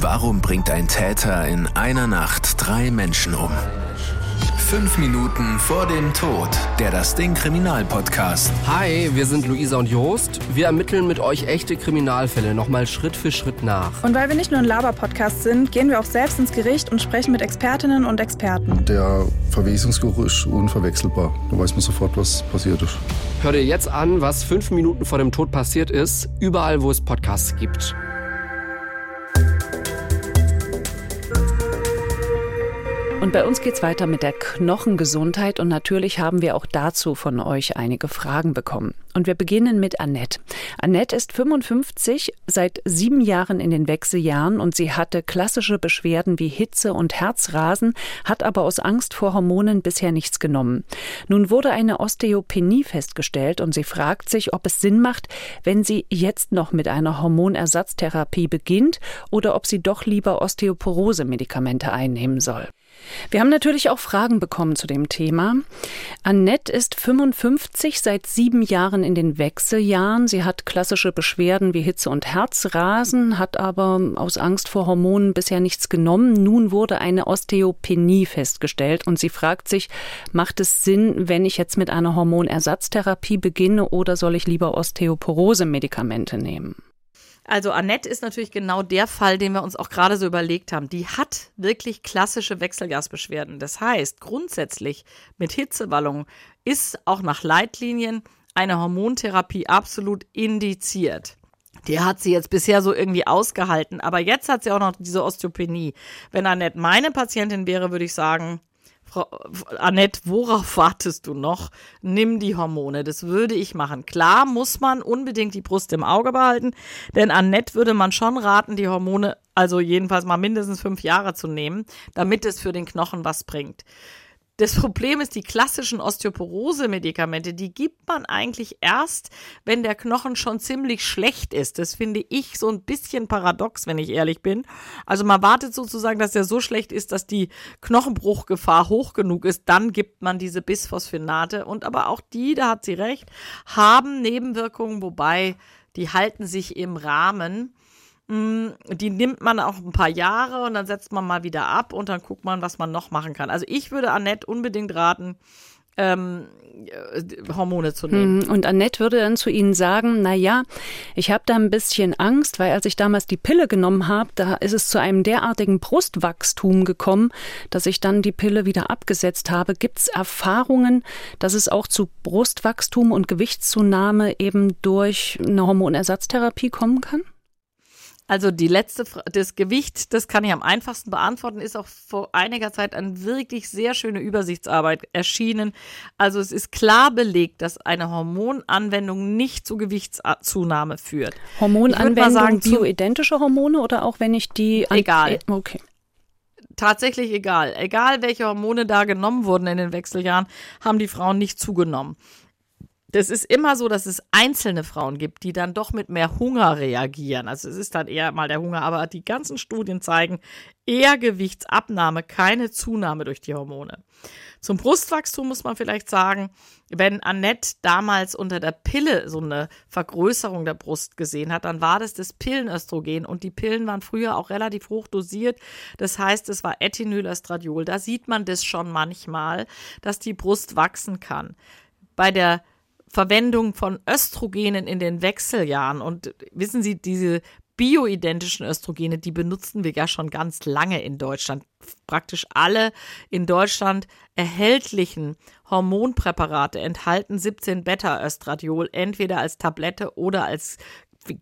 Warum bringt ein Täter in einer Nacht drei Menschen um? Fünf Minuten vor dem Tod. Der Das Ding Kriminalpodcast. Hi, wir sind Luisa und Jost. Wir ermitteln mit euch echte Kriminalfälle nochmal Schritt für Schritt nach. Und weil wir nicht nur ein Laber-Podcast sind, gehen wir auch selbst ins Gericht und sprechen mit Expertinnen und Experten. Der Verwesungsgeruch ist unverwechselbar. Da weiß man sofort, was passiert ist. Hör dir jetzt an, was fünf Minuten vor dem Tod passiert ist, überall, wo es Podcasts gibt. Und bei uns geht's weiter mit der Knochengesundheit und natürlich haben wir auch dazu von euch einige Fragen bekommen. Und wir beginnen mit Annette. Annette ist 55, seit sieben Jahren in den Wechseljahren und sie hatte klassische Beschwerden wie Hitze und Herzrasen, hat aber aus Angst vor Hormonen bisher nichts genommen. Nun wurde eine Osteopenie festgestellt und sie fragt sich, ob es Sinn macht, wenn sie jetzt noch mit einer Hormonersatztherapie beginnt oder ob sie doch lieber Osteoporose-Medikamente einnehmen soll. Wir haben natürlich auch Fragen bekommen zu dem Thema. Annette ist 55, seit sieben Jahren in den Wechseljahren. Sie hat klassische Beschwerden wie Hitze und Herzrasen, hat aber aus Angst vor Hormonen bisher nichts genommen. Nun wurde eine Osteopenie festgestellt und sie fragt sich, macht es Sinn, wenn ich jetzt mit einer Hormonersatztherapie beginne oder soll ich lieber Osteoporose-Medikamente nehmen? Also Annette ist natürlich genau der Fall, den wir uns auch gerade so überlegt haben. Die hat wirklich klassische Wechselgasbeschwerden. Das heißt, grundsätzlich mit Hitzewallungen ist auch nach Leitlinien eine Hormontherapie absolut indiziert. Die hat sie jetzt bisher so irgendwie ausgehalten, aber jetzt hat sie auch noch diese Osteopenie. Wenn Annette meine Patientin wäre, würde ich sagen, Frau Annette, worauf wartest du noch? Nimm die Hormone. Das würde ich machen. Klar muss man unbedingt die Brust im Auge behalten, denn Annette würde man schon raten, die Hormone also jedenfalls mal mindestens fünf Jahre zu nehmen, damit es für den Knochen was bringt. Das Problem ist, die klassischen Osteoporose-Medikamente, die gibt man eigentlich erst, wenn der Knochen schon ziemlich schlecht ist. Das finde ich so ein bisschen paradox, wenn ich ehrlich bin. Also man wartet sozusagen, dass er so schlecht ist, dass die Knochenbruchgefahr hoch genug ist. Dann gibt man diese Bisphosphinate. Und aber auch die, da hat sie recht, haben Nebenwirkungen, wobei die halten sich im Rahmen. Mm, die nimmt man auch ein paar Jahre und dann setzt man mal wieder ab und dann guckt man, was man noch machen kann. Also ich würde Annette unbedingt raten, ähm, äh, Hormone zu nehmen. Hm, und Annette würde dann zu Ihnen sagen, na ja, ich habe da ein bisschen Angst, weil als ich damals die Pille genommen habe, da ist es zu einem derartigen Brustwachstum gekommen, dass ich dann die Pille wieder abgesetzt habe. Gibt es Erfahrungen, dass es auch zu Brustwachstum und Gewichtszunahme eben durch eine Hormonersatztherapie kommen kann? Also die letzte, das Gewicht, das kann ich am einfachsten beantworten, ist auch vor einiger Zeit eine wirklich sehr schöne Übersichtsarbeit erschienen. Also es ist klar belegt, dass eine Hormonanwendung nicht zu Gewichtszunahme führt. Hormonanwendung, sagen, bioidentische Hormone oder auch wenn ich die... Egal. Äh, okay tatsächlich egal. Egal, welche Hormone da genommen wurden in den Wechseljahren, haben die Frauen nicht zugenommen das ist immer so, dass es einzelne Frauen gibt, die dann doch mit mehr Hunger reagieren. Also es ist dann eher mal der Hunger, aber die ganzen Studien zeigen eher Gewichtsabnahme, keine Zunahme durch die Hormone. Zum Brustwachstum muss man vielleicht sagen, wenn Annette damals unter der Pille so eine Vergrößerung der Brust gesehen hat, dann war das das Pillenöstrogen und die Pillen waren früher auch relativ hoch dosiert. Das heißt, es war Ethinylestradiol. Da sieht man das schon manchmal, dass die Brust wachsen kann. Bei der Verwendung von Östrogenen in den Wechseljahren. Und wissen Sie, diese bioidentischen Östrogene, die benutzen wir ja schon ganz lange in Deutschland. Praktisch alle in Deutschland erhältlichen Hormonpräparate enthalten 17 Beta-Östradiol, entweder als Tablette oder als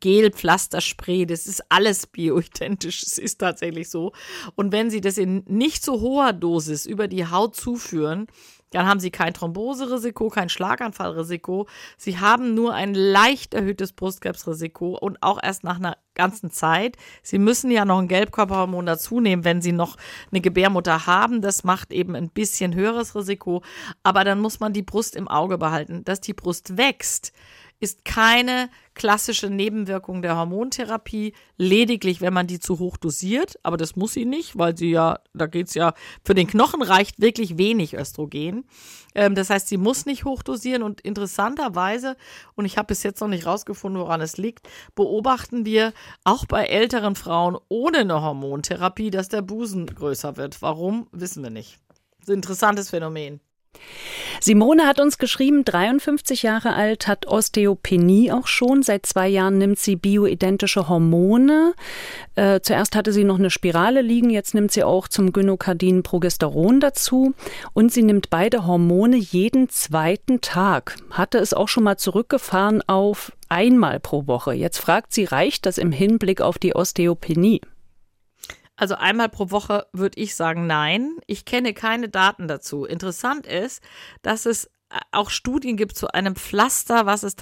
Gel, Pflasterspray, das ist alles bioidentisch, es ist tatsächlich so. Und wenn Sie das in nicht so hoher Dosis über die Haut zuführen, dann haben sie kein Thromboserisiko, kein Schlaganfallrisiko. Sie haben nur ein leicht erhöhtes Brustkrebsrisiko und auch erst nach einer ganzen Zeit. Sie müssen ja noch ein Gelbkörperhormon dazu nehmen, wenn sie noch eine Gebärmutter haben. Das macht eben ein bisschen höheres Risiko. Aber dann muss man die Brust im Auge behalten. Dass die Brust wächst, ist keine klassische Nebenwirkung der Hormontherapie, lediglich wenn man die zu hoch dosiert, aber das muss sie nicht, weil sie ja, da geht es ja, für den Knochen reicht wirklich wenig Östrogen. Ähm, das heißt, sie muss nicht hoch dosieren und interessanterweise, und ich habe bis jetzt noch nicht rausgefunden, woran es liegt, beobachten wir auch bei älteren Frauen ohne eine Hormontherapie, dass der Busen größer wird. Warum, wissen wir nicht. Interessantes Phänomen. Simone hat uns geschrieben, 53 Jahre alt, hat Osteopenie auch schon. Seit zwei Jahren nimmt sie bioidentische Hormone. Äh, zuerst hatte sie noch eine Spirale liegen, jetzt nimmt sie auch zum Gynokardin Progesteron dazu. Und sie nimmt beide Hormone jeden zweiten Tag. Hatte es auch schon mal zurückgefahren auf einmal pro Woche. Jetzt fragt sie, reicht das im Hinblick auf die Osteopenie? Also einmal pro Woche würde ich sagen, nein. Ich kenne keine Daten dazu. Interessant ist, dass es auch Studien gibt zu einem Pflaster, was es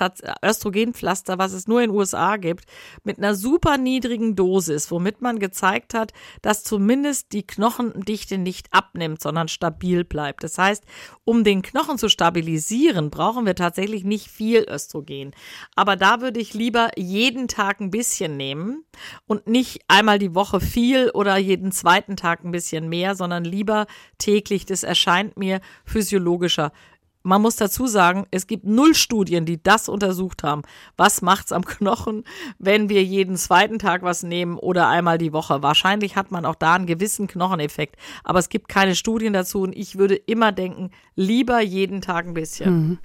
Östrogenpflaster, was es nur in den USA gibt, mit einer super niedrigen Dosis, womit man gezeigt hat, dass zumindest die Knochendichte nicht abnimmt, sondern stabil bleibt. Das heißt, um den Knochen zu stabilisieren, brauchen wir tatsächlich nicht viel Östrogen. Aber da würde ich lieber jeden Tag ein bisschen nehmen und nicht einmal die Woche viel oder jeden zweiten Tag ein bisschen mehr, sondern lieber täglich. Das erscheint mir physiologischer man muss dazu sagen, es gibt null Studien, die das untersucht haben. Was macht's am Knochen, wenn wir jeden zweiten Tag was nehmen oder einmal die Woche? Wahrscheinlich hat man auch da einen gewissen Knocheneffekt, aber es gibt keine Studien dazu und ich würde immer denken, lieber jeden Tag ein bisschen. Mhm.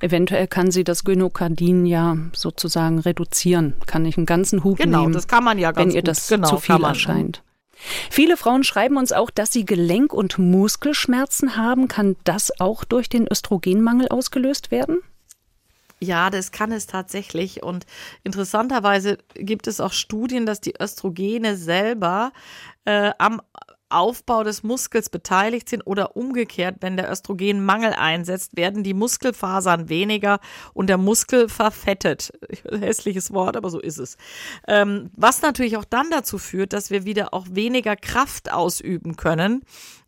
Eventuell kann sie das Gynokardin ja sozusagen reduzieren. Kann ich einen ganzen Hub genau, nehmen. Genau, das kann man ja ganz Wenn ihr das genau, zu viel erscheint. Viele Frauen schreiben uns auch, dass sie Gelenk- und Muskelschmerzen haben. Kann das auch durch den Östrogenmangel ausgelöst werden? Ja, das kann es tatsächlich. Und interessanterweise gibt es auch Studien, dass die Östrogene selber äh, am Aufbau des Muskels beteiligt sind oder umgekehrt, wenn der Östrogenmangel einsetzt, werden die Muskelfasern weniger und der Muskel verfettet. Hässliches Wort, aber so ist es. Ähm, was natürlich auch dann dazu führt, dass wir wieder auch weniger Kraft ausüben können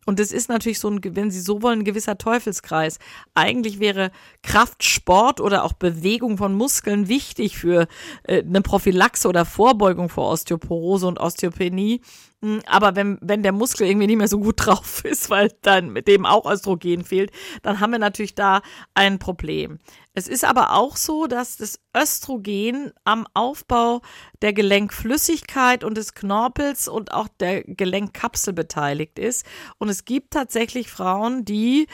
und das ist natürlich so ein, wenn Sie so wollen, ein gewisser Teufelskreis. Eigentlich wäre Kraftsport oder auch Bewegung von Muskeln wichtig für äh, eine Prophylaxe oder Vorbeugung vor Osteoporose und Osteopenie. Hm, aber wenn, wenn der Muskel irgendwie nicht mehr so gut drauf ist, weil dann mit dem auch Östrogen fehlt, dann haben wir natürlich da ein Problem. Es ist aber auch so, dass das Östrogen am Aufbau der Gelenkflüssigkeit und des Knorpels und auch der Gelenkkapsel beteiligt ist. Und es gibt tatsächlich Frauen, die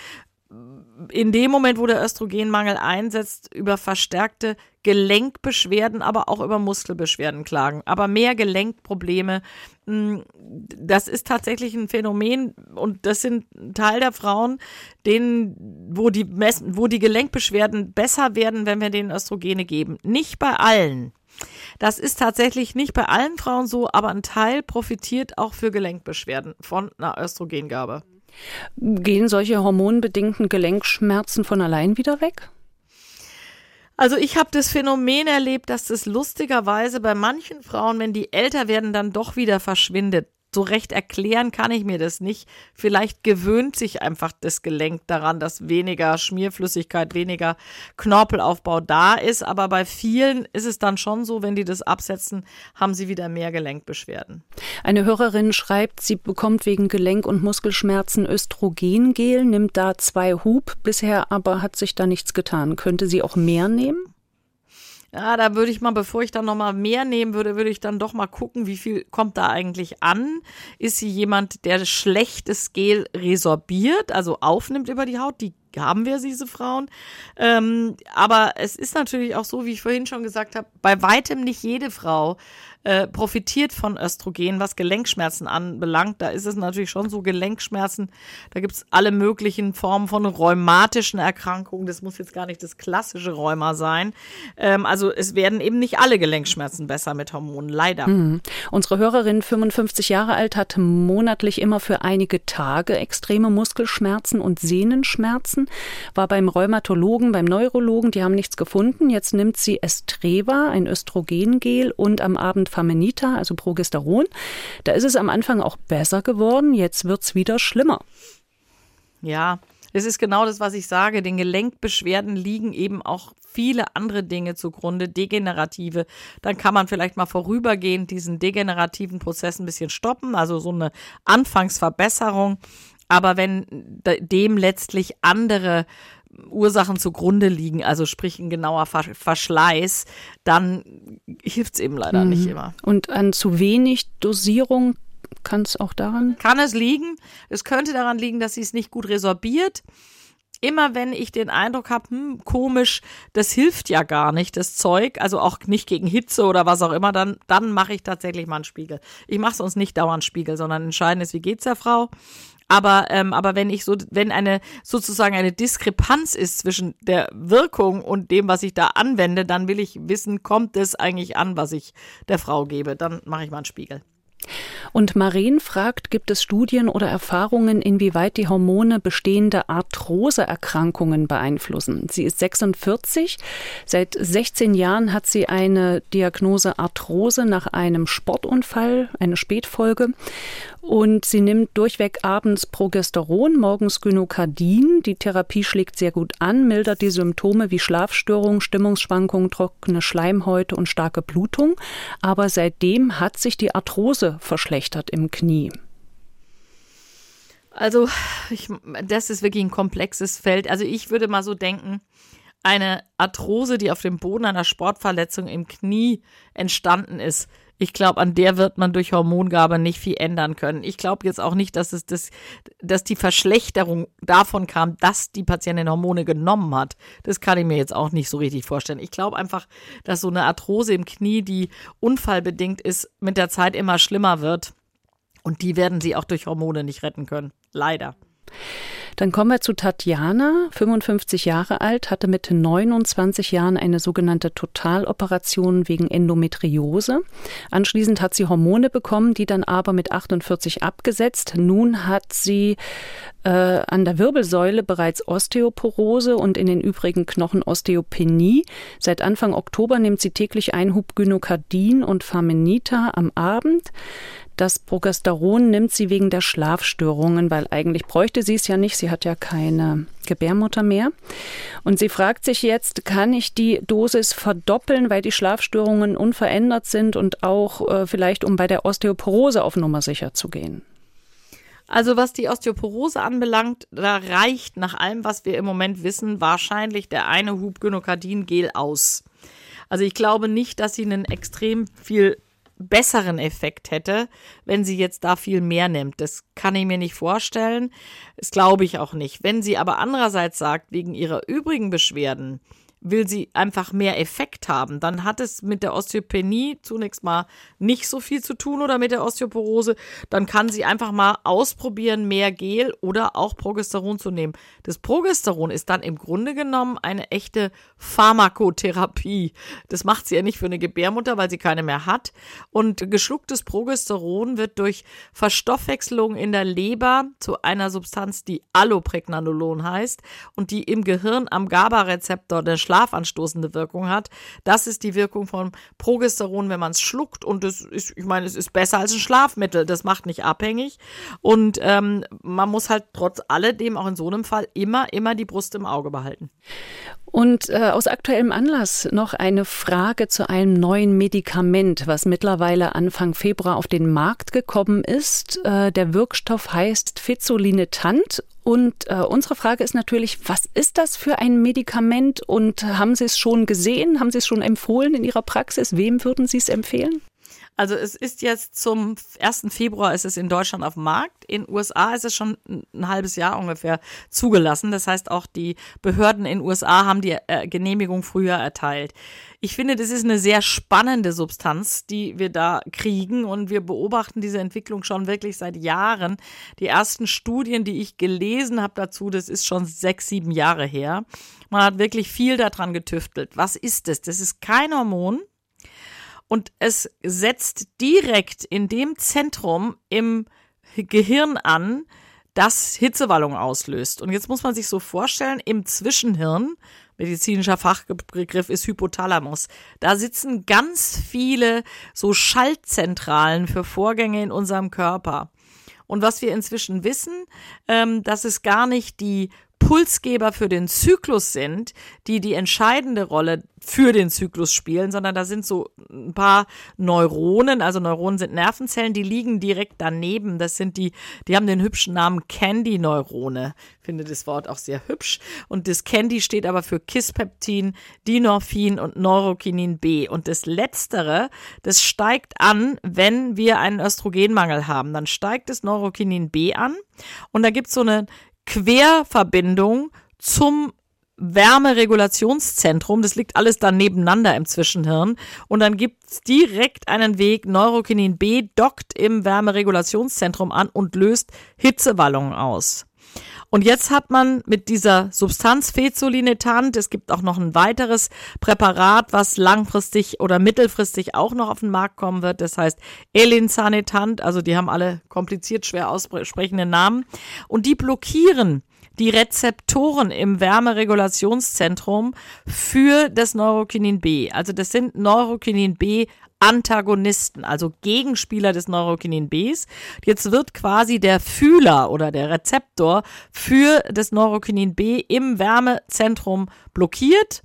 in dem Moment, wo der Östrogenmangel einsetzt, über verstärkte Gelenkbeschwerden, aber auch über Muskelbeschwerden klagen. Aber mehr Gelenkprobleme, hm, das ist tatsächlich ein Phänomen und das sind Teil der Frauen, denen, wo die, wo die Gelenkbeschwerden besser werden, wenn wir denen Östrogene geben. Nicht bei allen. Das ist tatsächlich nicht bei allen Frauen so, aber ein Teil profitiert auch für Gelenkbeschwerden von einer Östrogengabe. Gehen solche hormonbedingten Gelenkschmerzen von allein wieder weg? Also ich habe das Phänomen erlebt, dass das lustigerweise bei manchen Frauen, wenn die älter werden, dann doch wieder verschwindet so recht erklären kann ich mir das nicht. Vielleicht gewöhnt sich einfach das Gelenk daran, dass weniger Schmierflüssigkeit, weniger Knorpelaufbau da ist. Aber bei vielen ist es dann schon so, wenn die das absetzen, haben sie wieder mehr Gelenkbeschwerden. Eine Hörerin schreibt, sie bekommt wegen Gelenk- und Muskelschmerzen Östrogengel, nimmt da zwei Hub. Bisher aber hat sich da nichts getan. Könnte sie auch mehr nehmen? Ja, da würde ich mal, bevor ich dann nochmal mehr nehmen würde, würde ich dann doch mal gucken, wie viel kommt da eigentlich an. Ist sie jemand, der schlechtes Gel resorbiert, also aufnimmt über die Haut? Die haben wir, diese Frauen. Ähm, aber es ist natürlich auch so, wie ich vorhin schon gesagt habe, bei weitem nicht jede Frau äh, profitiert von Östrogen, was Gelenkschmerzen anbelangt. Da ist es natürlich schon so, Gelenkschmerzen, da gibt es alle möglichen Formen von rheumatischen Erkrankungen. Das muss jetzt gar nicht das klassische Rheuma sein. Ähm, also es werden eben nicht alle Gelenkschmerzen besser mit Hormonen, leider. Mhm. Unsere Hörerin, 55 Jahre alt, hat monatlich immer für einige Tage extreme Muskelschmerzen und Sehnenschmerzen, war beim Rheumatologen, beim Neurologen, die haben nichts gefunden. Jetzt nimmt sie Estreva, ein Östrogengel und am Abend Famenita, also Progesteron. Da ist es am Anfang auch besser geworden, jetzt wird es wieder schlimmer. Ja, es ist genau das, was ich sage. Den Gelenkbeschwerden liegen eben auch viele andere Dinge zugrunde, degenerative. Dann kann man vielleicht mal vorübergehend diesen degenerativen Prozess ein bisschen stoppen, also so eine Anfangsverbesserung. Aber wenn dem letztlich andere Ursachen zugrunde liegen, also sprich ein genauer Verschleiß, dann hilft es eben leider mhm. nicht immer. Und an zu wenig Dosierung kann es auch daran? Kann es liegen. Es könnte daran liegen, dass sie es nicht gut resorbiert. Immer wenn ich den Eindruck habe, hm, komisch, das hilft ja gar nicht, das Zeug, also auch nicht gegen Hitze oder was auch immer, dann, dann mache ich tatsächlich mal einen Spiegel. Ich mache sonst nicht dauernd Spiegel, sondern entscheidend ist, wie geht's der Frau? Aber, ähm, aber wenn ich so, wenn eine sozusagen eine Diskrepanz ist zwischen der Wirkung und dem, was ich da anwende, dann will ich wissen, kommt es eigentlich an, was ich der Frau gebe. Dann mache ich mal einen Spiegel. Und Maren fragt, gibt es Studien oder Erfahrungen, inwieweit die Hormone bestehende Arthroseerkrankungen beeinflussen? Sie ist 46. Seit 16 Jahren hat sie eine Diagnose Arthrose nach einem Sportunfall, eine Spätfolge. Und sie nimmt durchweg abends Progesteron, morgens Gynokardin. Die Therapie schlägt sehr gut an, mildert die Symptome wie Schlafstörungen, Stimmungsschwankungen, trockene Schleimhäute und starke Blutung. Aber seitdem hat sich die Arthrose verschlechtert im Knie. Also, ich, das ist wirklich ein komplexes Feld. Also, ich würde mal so denken, eine Arthrose, die auf dem Boden einer Sportverletzung im Knie entstanden ist, ich glaube, an der wird man durch Hormongabe nicht viel ändern können. Ich glaube jetzt auch nicht, dass es das, dass die Verschlechterung davon kam, dass die Patientin Hormone genommen hat. Das kann ich mir jetzt auch nicht so richtig vorstellen. Ich glaube einfach, dass so eine Arthrose im Knie, die unfallbedingt ist, mit der Zeit immer schlimmer wird. Und die werden sie auch durch Hormone nicht retten können. Leider. Dann kommen wir zu Tatjana, 55 Jahre alt, hatte mit 29 Jahren eine sogenannte Totaloperation wegen Endometriose. Anschließend hat sie Hormone bekommen, die dann aber mit 48 abgesetzt. Nun hat sie äh, an der Wirbelsäule bereits Osteoporose und in den übrigen Knochen Osteopenie. Seit Anfang Oktober nimmt sie täglich ein Hub Gynokardin und Famenita am Abend. Das Progesteron nimmt sie wegen der Schlafstörungen, weil eigentlich bräuchte sie es ja nicht. Sie hat ja keine Gebärmutter mehr. Und sie fragt sich jetzt, kann ich die Dosis verdoppeln, weil die Schlafstörungen unverändert sind und auch äh, vielleicht, um bei der Osteoporose auf Nummer sicher zu gehen? Also was die Osteoporose anbelangt, da reicht nach allem, was wir im Moment wissen, wahrscheinlich der eine Hub Gynokardin-Gel aus. Also ich glaube nicht, dass sie einen extrem viel besseren Effekt hätte, wenn sie jetzt da viel mehr nimmt. Das kann ich mir nicht vorstellen. Das glaube ich auch nicht. Wenn sie aber andererseits sagt, wegen ihrer übrigen Beschwerden, will sie einfach mehr Effekt haben, dann hat es mit der Osteopenie zunächst mal nicht so viel zu tun oder mit der Osteoporose. Dann kann sie einfach mal ausprobieren, mehr Gel oder auch Progesteron zu nehmen. Das Progesteron ist dann im Grunde genommen eine echte Pharmakotherapie. Das macht sie ja nicht für eine Gebärmutter, weil sie keine mehr hat. Und geschlucktes Progesteron wird durch Verstoffwechselung in der Leber zu einer Substanz, die Allopregnanolon heißt und die im Gehirn am GABA-Rezeptor der schlafanstoßende Wirkung hat. Das ist die Wirkung von Progesteron, wenn man es schluckt. Und es ist, ich meine, es ist besser als ein Schlafmittel. Das macht nicht abhängig. Und ähm, man muss halt trotz alledem auch in so einem Fall immer, immer die Brust im Auge behalten. Und äh, aus aktuellem Anlass noch eine Frage zu einem neuen Medikament, was mittlerweile Anfang Februar auf den Markt gekommen ist. Äh, der Wirkstoff heißt Fizolinetant. Und äh, unsere Frage ist natürlich, was ist das für ein Medikament und haben Sie es schon gesehen? Haben Sie es schon empfohlen in Ihrer Praxis? Wem würden Sie es empfehlen? Also es ist jetzt zum 1. Februar ist es in Deutschland auf dem Markt. In USA ist es schon ein halbes Jahr ungefähr zugelassen. Das heißt, auch die Behörden in USA haben die äh, Genehmigung früher erteilt. Ich finde, das ist eine sehr spannende Substanz, die wir da kriegen und wir beobachten diese Entwicklung schon wirklich seit Jahren. Die ersten Studien, die ich gelesen habe dazu, das ist schon sechs, sieben Jahre her. Man hat wirklich viel daran getüftelt. Was ist es? Das ist kein Hormon und es setzt direkt in dem Zentrum im Gehirn an, das Hitzewallung auslöst. Und jetzt muss man sich so vorstellen, im Zwischenhirn, medizinischer Fachbegriff ist Hypothalamus, da sitzen ganz viele so Schaltzentralen für Vorgänge in unserem Körper. Und was wir inzwischen wissen, ähm, dass es gar nicht die Impulsgeber für den Zyklus sind, die die entscheidende Rolle für den Zyklus spielen, sondern da sind so ein paar Neuronen, also Neuronen sind Nervenzellen, die liegen direkt daneben. Das sind die, die haben den hübschen Namen Candy-Neurone. Finde das Wort auch sehr hübsch. Und das Candy steht aber für Kispeptin, Dinorphin und Neurokinin B. Und das Letztere, das steigt an, wenn wir einen Östrogenmangel haben. Dann steigt das Neurokinin B an. Und da gibt es so eine Querverbindung zum Wärmeregulationszentrum. Das liegt alles dann nebeneinander im Zwischenhirn. Und dann gibt es direkt einen Weg. Neurokinin B dockt im Wärmeregulationszentrum an und löst Hitzewallungen aus. Und jetzt hat man mit dieser Substanz Fezolinetant, es gibt auch noch ein weiteres Präparat, was langfristig oder mittelfristig auch noch auf den Markt kommen wird. Das heißt Elinzanetant, also die haben alle kompliziert schwer aussprechende Namen. Und die blockieren die Rezeptoren im Wärmeregulationszentrum für das Neurokinin B. Also das sind Neurokinin B Antagonisten, also Gegenspieler des Neurokinin Bs. Jetzt wird quasi der Fühler oder der Rezeptor für das Neurokinin B im Wärmezentrum blockiert.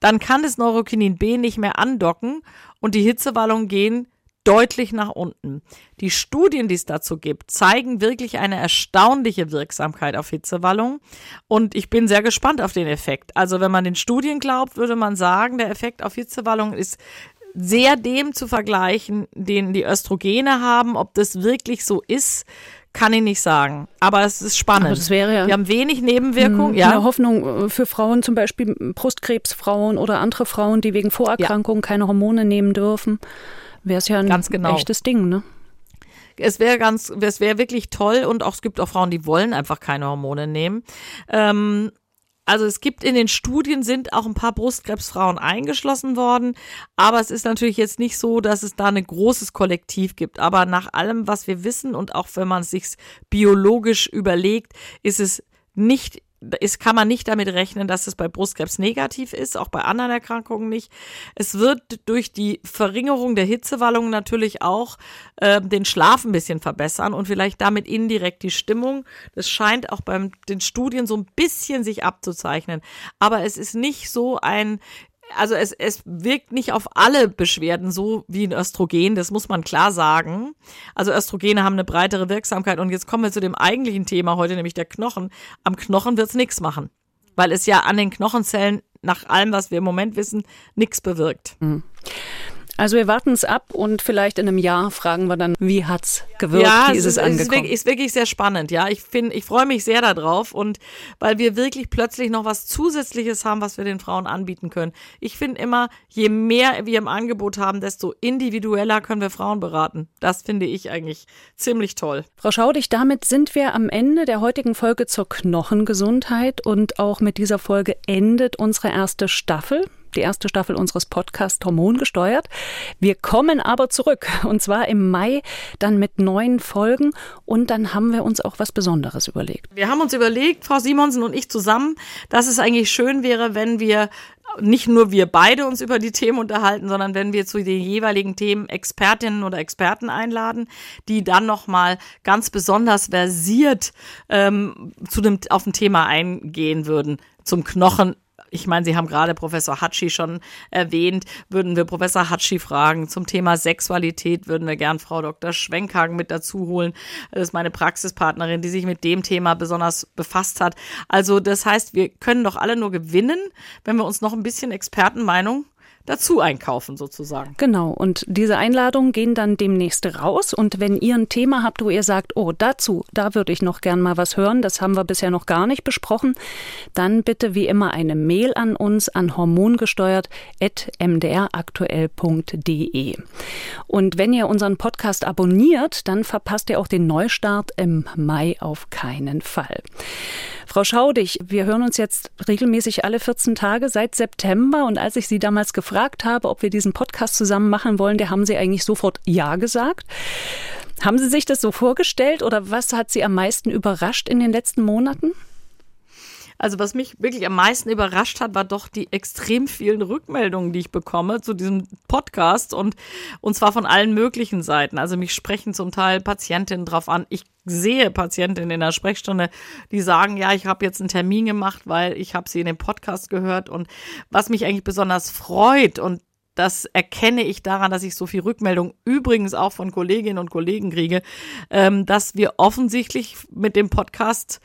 Dann kann das Neurokinin B nicht mehr andocken und die Hitzewallungen gehen deutlich nach unten. Die Studien, die es dazu gibt, zeigen wirklich eine erstaunliche Wirksamkeit auf Hitzewallung. Und ich bin sehr gespannt auf den Effekt. Also wenn man den Studien glaubt, würde man sagen, der Effekt auf Hitzewallung ist sehr dem zu vergleichen, den die Östrogene haben. Ob das wirklich so ist, kann ich nicht sagen. Aber es ist spannend. Aber das wäre ja Wir haben wenig Nebenwirkungen. Ja. Eine Hoffnung äh, für Frauen, zum Beispiel Brustkrebsfrauen oder andere Frauen, die wegen Vorerkrankungen ja. keine Hormone nehmen dürfen wäre es ja ein ganz genau. echtes Ding, ne? Es wäre ganz, es wäre wirklich toll und auch es gibt auch Frauen, die wollen einfach keine Hormone nehmen. Ähm, also es gibt in den Studien sind auch ein paar Brustkrebsfrauen eingeschlossen worden, aber es ist natürlich jetzt nicht so, dass es da ein großes Kollektiv gibt. Aber nach allem, was wir wissen und auch wenn man es sich biologisch überlegt, ist es nicht ist, kann man nicht damit rechnen, dass es bei Brustkrebs negativ ist, auch bei anderen Erkrankungen nicht. Es wird durch die Verringerung der Hitzewallungen natürlich auch äh, den Schlaf ein bisschen verbessern und vielleicht damit indirekt die Stimmung. Das scheint auch bei den Studien so ein bisschen sich abzuzeichnen. Aber es ist nicht so ein also es, es wirkt nicht auf alle Beschwerden so wie ein Östrogen, das muss man klar sagen. Also Östrogene haben eine breitere Wirksamkeit. Und jetzt kommen wir zu dem eigentlichen Thema heute, nämlich der Knochen. Am Knochen wird's nichts machen, weil es ja an den Knochenzellen nach allem, was wir im Moment wissen, nichts bewirkt. Mhm. Also wir warten es ab und vielleicht in einem Jahr fragen wir dann, wie hat's gewirkt, ja, wie ist es, es angekommen? Ist wirklich, ist wirklich sehr spannend, ja. Ich finde, ich freue mich sehr darauf und weil wir wirklich plötzlich noch was Zusätzliches haben, was wir den Frauen anbieten können. Ich finde immer, je mehr wir im Angebot haben, desto individueller können wir Frauen beraten. Das finde ich eigentlich ziemlich toll. Frau Schaudig, damit sind wir am Ende der heutigen Folge zur Knochengesundheit und auch mit dieser Folge endet unsere erste Staffel die erste Staffel unseres Podcasts Hormon gesteuert. Wir kommen aber zurück und zwar im Mai dann mit neuen Folgen und dann haben wir uns auch was Besonderes überlegt. Wir haben uns überlegt, Frau Simonsen und ich zusammen, dass es eigentlich schön wäre, wenn wir nicht nur wir beide uns über die Themen unterhalten, sondern wenn wir zu den jeweiligen Themen Expertinnen oder Experten einladen, die dann nochmal ganz besonders versiert ähm, zu dem, auf ein Thema eingehen würden. Zum Knochen ich meine, Sie haben gerade Professor Hatschi schon erwähnt, würden wir Professor Hatschi fragen. Zum Thema Sexualität würden wir gern Frau Dr. Schwenkhagen mit dazu holen. Das ist meine Praxispartnerin, die sich mit dem Thema besonders befasst hat. Also das heißt, wir können doch alle nur gewinnen, wenn wir uns noch ein bisschen Expertenmeinung dazu einkaufen sozusagen. Genau, und diese Einladungen gehen dann demnächst raus. Und wenn ihr ein Thema habt, wo ihr sagt, oh, dazu, da würde ich noch gern mal was hören, das haben wir bisher noch gar nicht besprochen, dann bitte wie immer eine Mail an uns an hormongesteuert.mdraktuell.de. Und wenn ihr unseren Podcast abonniert, dann verpasst ihr auch den Neustart im Mai auf keinen Fall. Frau Schaudig, wir hören uns jetzt regelmäßig alle 14 Tage seit September. Und als ich Sie damals gefragt habe, ob wir diesen Podcast zusammen machen wollen, da haben Sie eigentlich sofort Ja gesagt. Haben Sie sich das so vorgestellt oder was hat Sie am meisten überrascht in den letzten Monaten? Also was mich wirklich am meisten überrascht hat, war doch die extrem vielen Rückmeldungen, die ich bekomme zu diesem Podcast und, und zwar von allen möglichen Seiten. Also mich sprechen zum Teil Patientinnen drauf an. Ich sehe Patientinnen in der Sprechstunde, die sagen, ja, ich habe jetzt einen Termin gemacht, weil ich habe sie in dem Podcast gehört und was mich eigentlich besonders freut und das erkenne ich daran, dass ich so viel Rückmeldung übrigens auch von Kolleginnen und Kollegen kriege, ähm, dass wir offensichtlich mit dem Podcast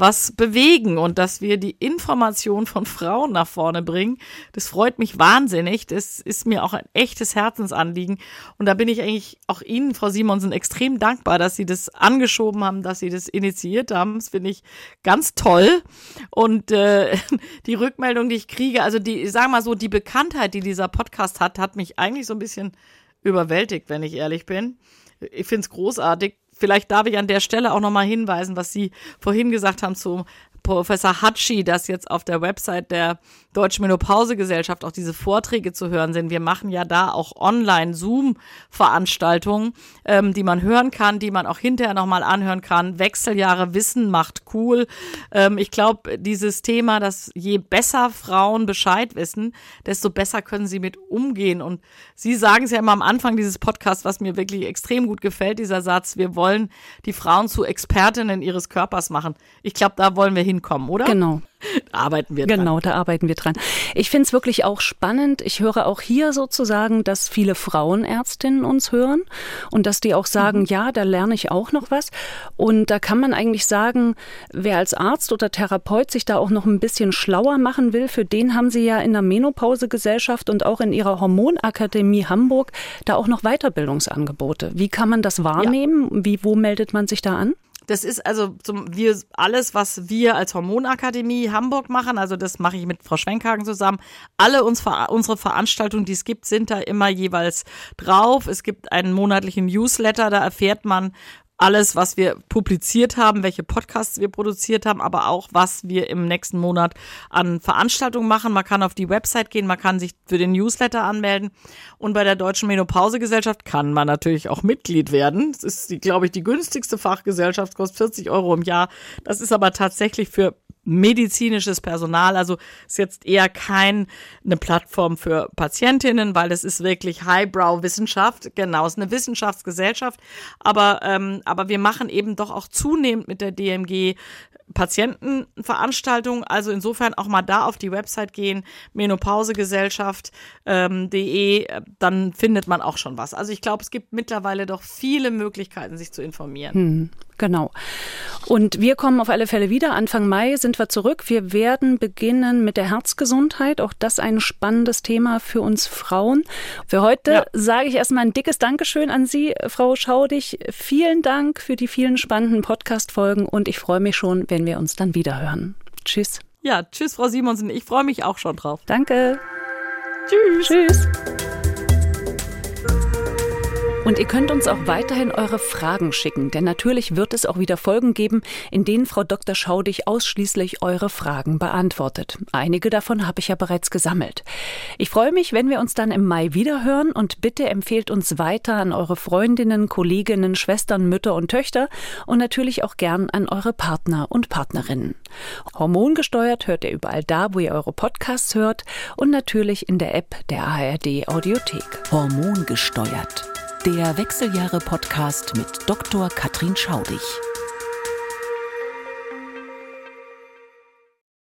was bewegen und dass wir die Information von Frauen nach vorne bringen. Das freut mich wahnsinnig. Das ist mir auch ein echtes Herzensanliegen. Und da bin ich eigentlich auch Ihnen, Frau Simonsen, extrem dankbar, dass Sie das angeschoben haben, dass Sie das initiiert haben. Das finde ich ganz toll. Und äh, die Rückmeldung, die ich kriege, also die, sagen wir mal so, die Bekanntheit, die dieser Podcast hat, hat mich eigentlich so ein bisschen überwältigt, wenn ich ehrlich bin. Ich finde es großartig vielleicht darf ich an der Stelle auch nochmal hinweisen, was Sie vorhin gesagt haben zu Professor Hatschi, dass jetzt auf der Website der Deutschen Menopausegesellschaft auch diese Vorträge zu hören sind. Wir machen ja da auch online Zoom-Veranstaltungen, ähm, die man hören kann, die man auch hinterher nochmal anhören kann. Wechseljahre Wissen macht cool. Ähm, ich glaube, dieses Thema, dass je besser Frauen Bescheid wissen, desto besser können sie mit umgehen. Und Sie sagen es ja immer am Anfang dieses Podcasts, was mir wirklich extrem gut gefällt, dieser Satz, wir wollen die Frauen zu Expertinnen ihres Körpers machen. Ich glaube, da wollen wir hinkommen, oder? Genau. Da arbeiten wir dran. Genau, da arbeiten wir dran. Ich finde es wirklich auch spannend. Ich höre auch hier sozusagen, dass viele Frauenärztinnen uns hören und dass die auch sagen, mhm. ja, da lerne ich auch noch was. Und da kann man eigentlich sagen, wer als Arzt oder Therapeut sich da auch noch ein bisschen schlauer machen will, für den haben sie ja in der Menopausegesellschaft und auch in ihrer Hormonakademie Hamburg da auch noch Weiterbildungsangebote. Wie kann man das wahrnehmen? Ja. Wie, wo meldet man sich da an? Das ist also zum, wir alles, was wir als Hormonakademie Hamburg machen. Also das mache ich mit Frau Schwenkhagen zusammen. Alle uns, unsere Veranstaltungen, die es gibt, sind da immer jeweils drauf. Es gibt einen monatlichen Newsletter, da erfährt man, alles, was wir publiziert haben, welche Podcasts wir produziert haben, aber auch, was wir im nächsten Monat an Veranstaltungen machen. Man kann auf die Website gehen, man kann sich für den Newsletter anmelden und bei der Deutschen Menopausegesellschaft kann man natürlich auch Mitglied werden. Das ist, glaube ich, die günstigste Fachgesellschaft, kostet 40 Euro im Jahr. Das ist aber tatsächlich für medizinisches Personal. Also ist jetzt eher keine Plattform für Patientinnen, weil es ist wirklich Highbrow-Wissenschaft. Genau, es ist eine Wissenschaftsgesellschaft. Aber, ähm, aber wir machen eben doch auch zunehmend mit der DMG Patientenveranstaltungen. Also insofern auch mal da auf die Website gehen, menopausegesellschaft.de, ähm, dann findet man auch schon was. Also ich glaube, es gibt mittlerweile doch viele Möglichkeiten, sich zu informieren. Hm. Genau. Und wir kommen auf alle Fälle wieder. Anfang Mai sind wir zurück. Wir werden beginnen mit der Herzgesundheit. Auch das ein spannendes Thema für uns Frauen. Für heute ja. sage ich erstmal ein dickes Dankeschön an Sie, Frau Schaudig. Vielen Dank für die vielen spannenden Podcast-Folgen und ich freue mich schon, wenn wir uns dann wieder hören. Tschüss. Ja, tschüss, Frau Simonsen. Ich freue mich auch schon drauf. Danke. Tschüss. Tschüss. Und ihr könnt uns auch weiterhin eure Fragen schicken, denn natürlich wird es auch wieder Folgen geben, in denen Frau Dr. Schaudig ausschließlich eure Fragen beantwortet. Einige davon habe ich ja bereits gesammelt. Ich freue mich, wenn wir uns dann im Mai wiederhören und bitte empfehlt uns weiter an eure Freundinnen, Kolleginnen, Schwestern, Mütter und Töchter und natürlich auch gern an eure Partner und Partnerinnen. Hormongesteuert hört ihr überall da, wo ihr eure Podcasts hört und natürlich in der App der ARD Audiothek. Hormongesteuert der Wechseljahre-Podcast mit Dr. Katrin Schaudig.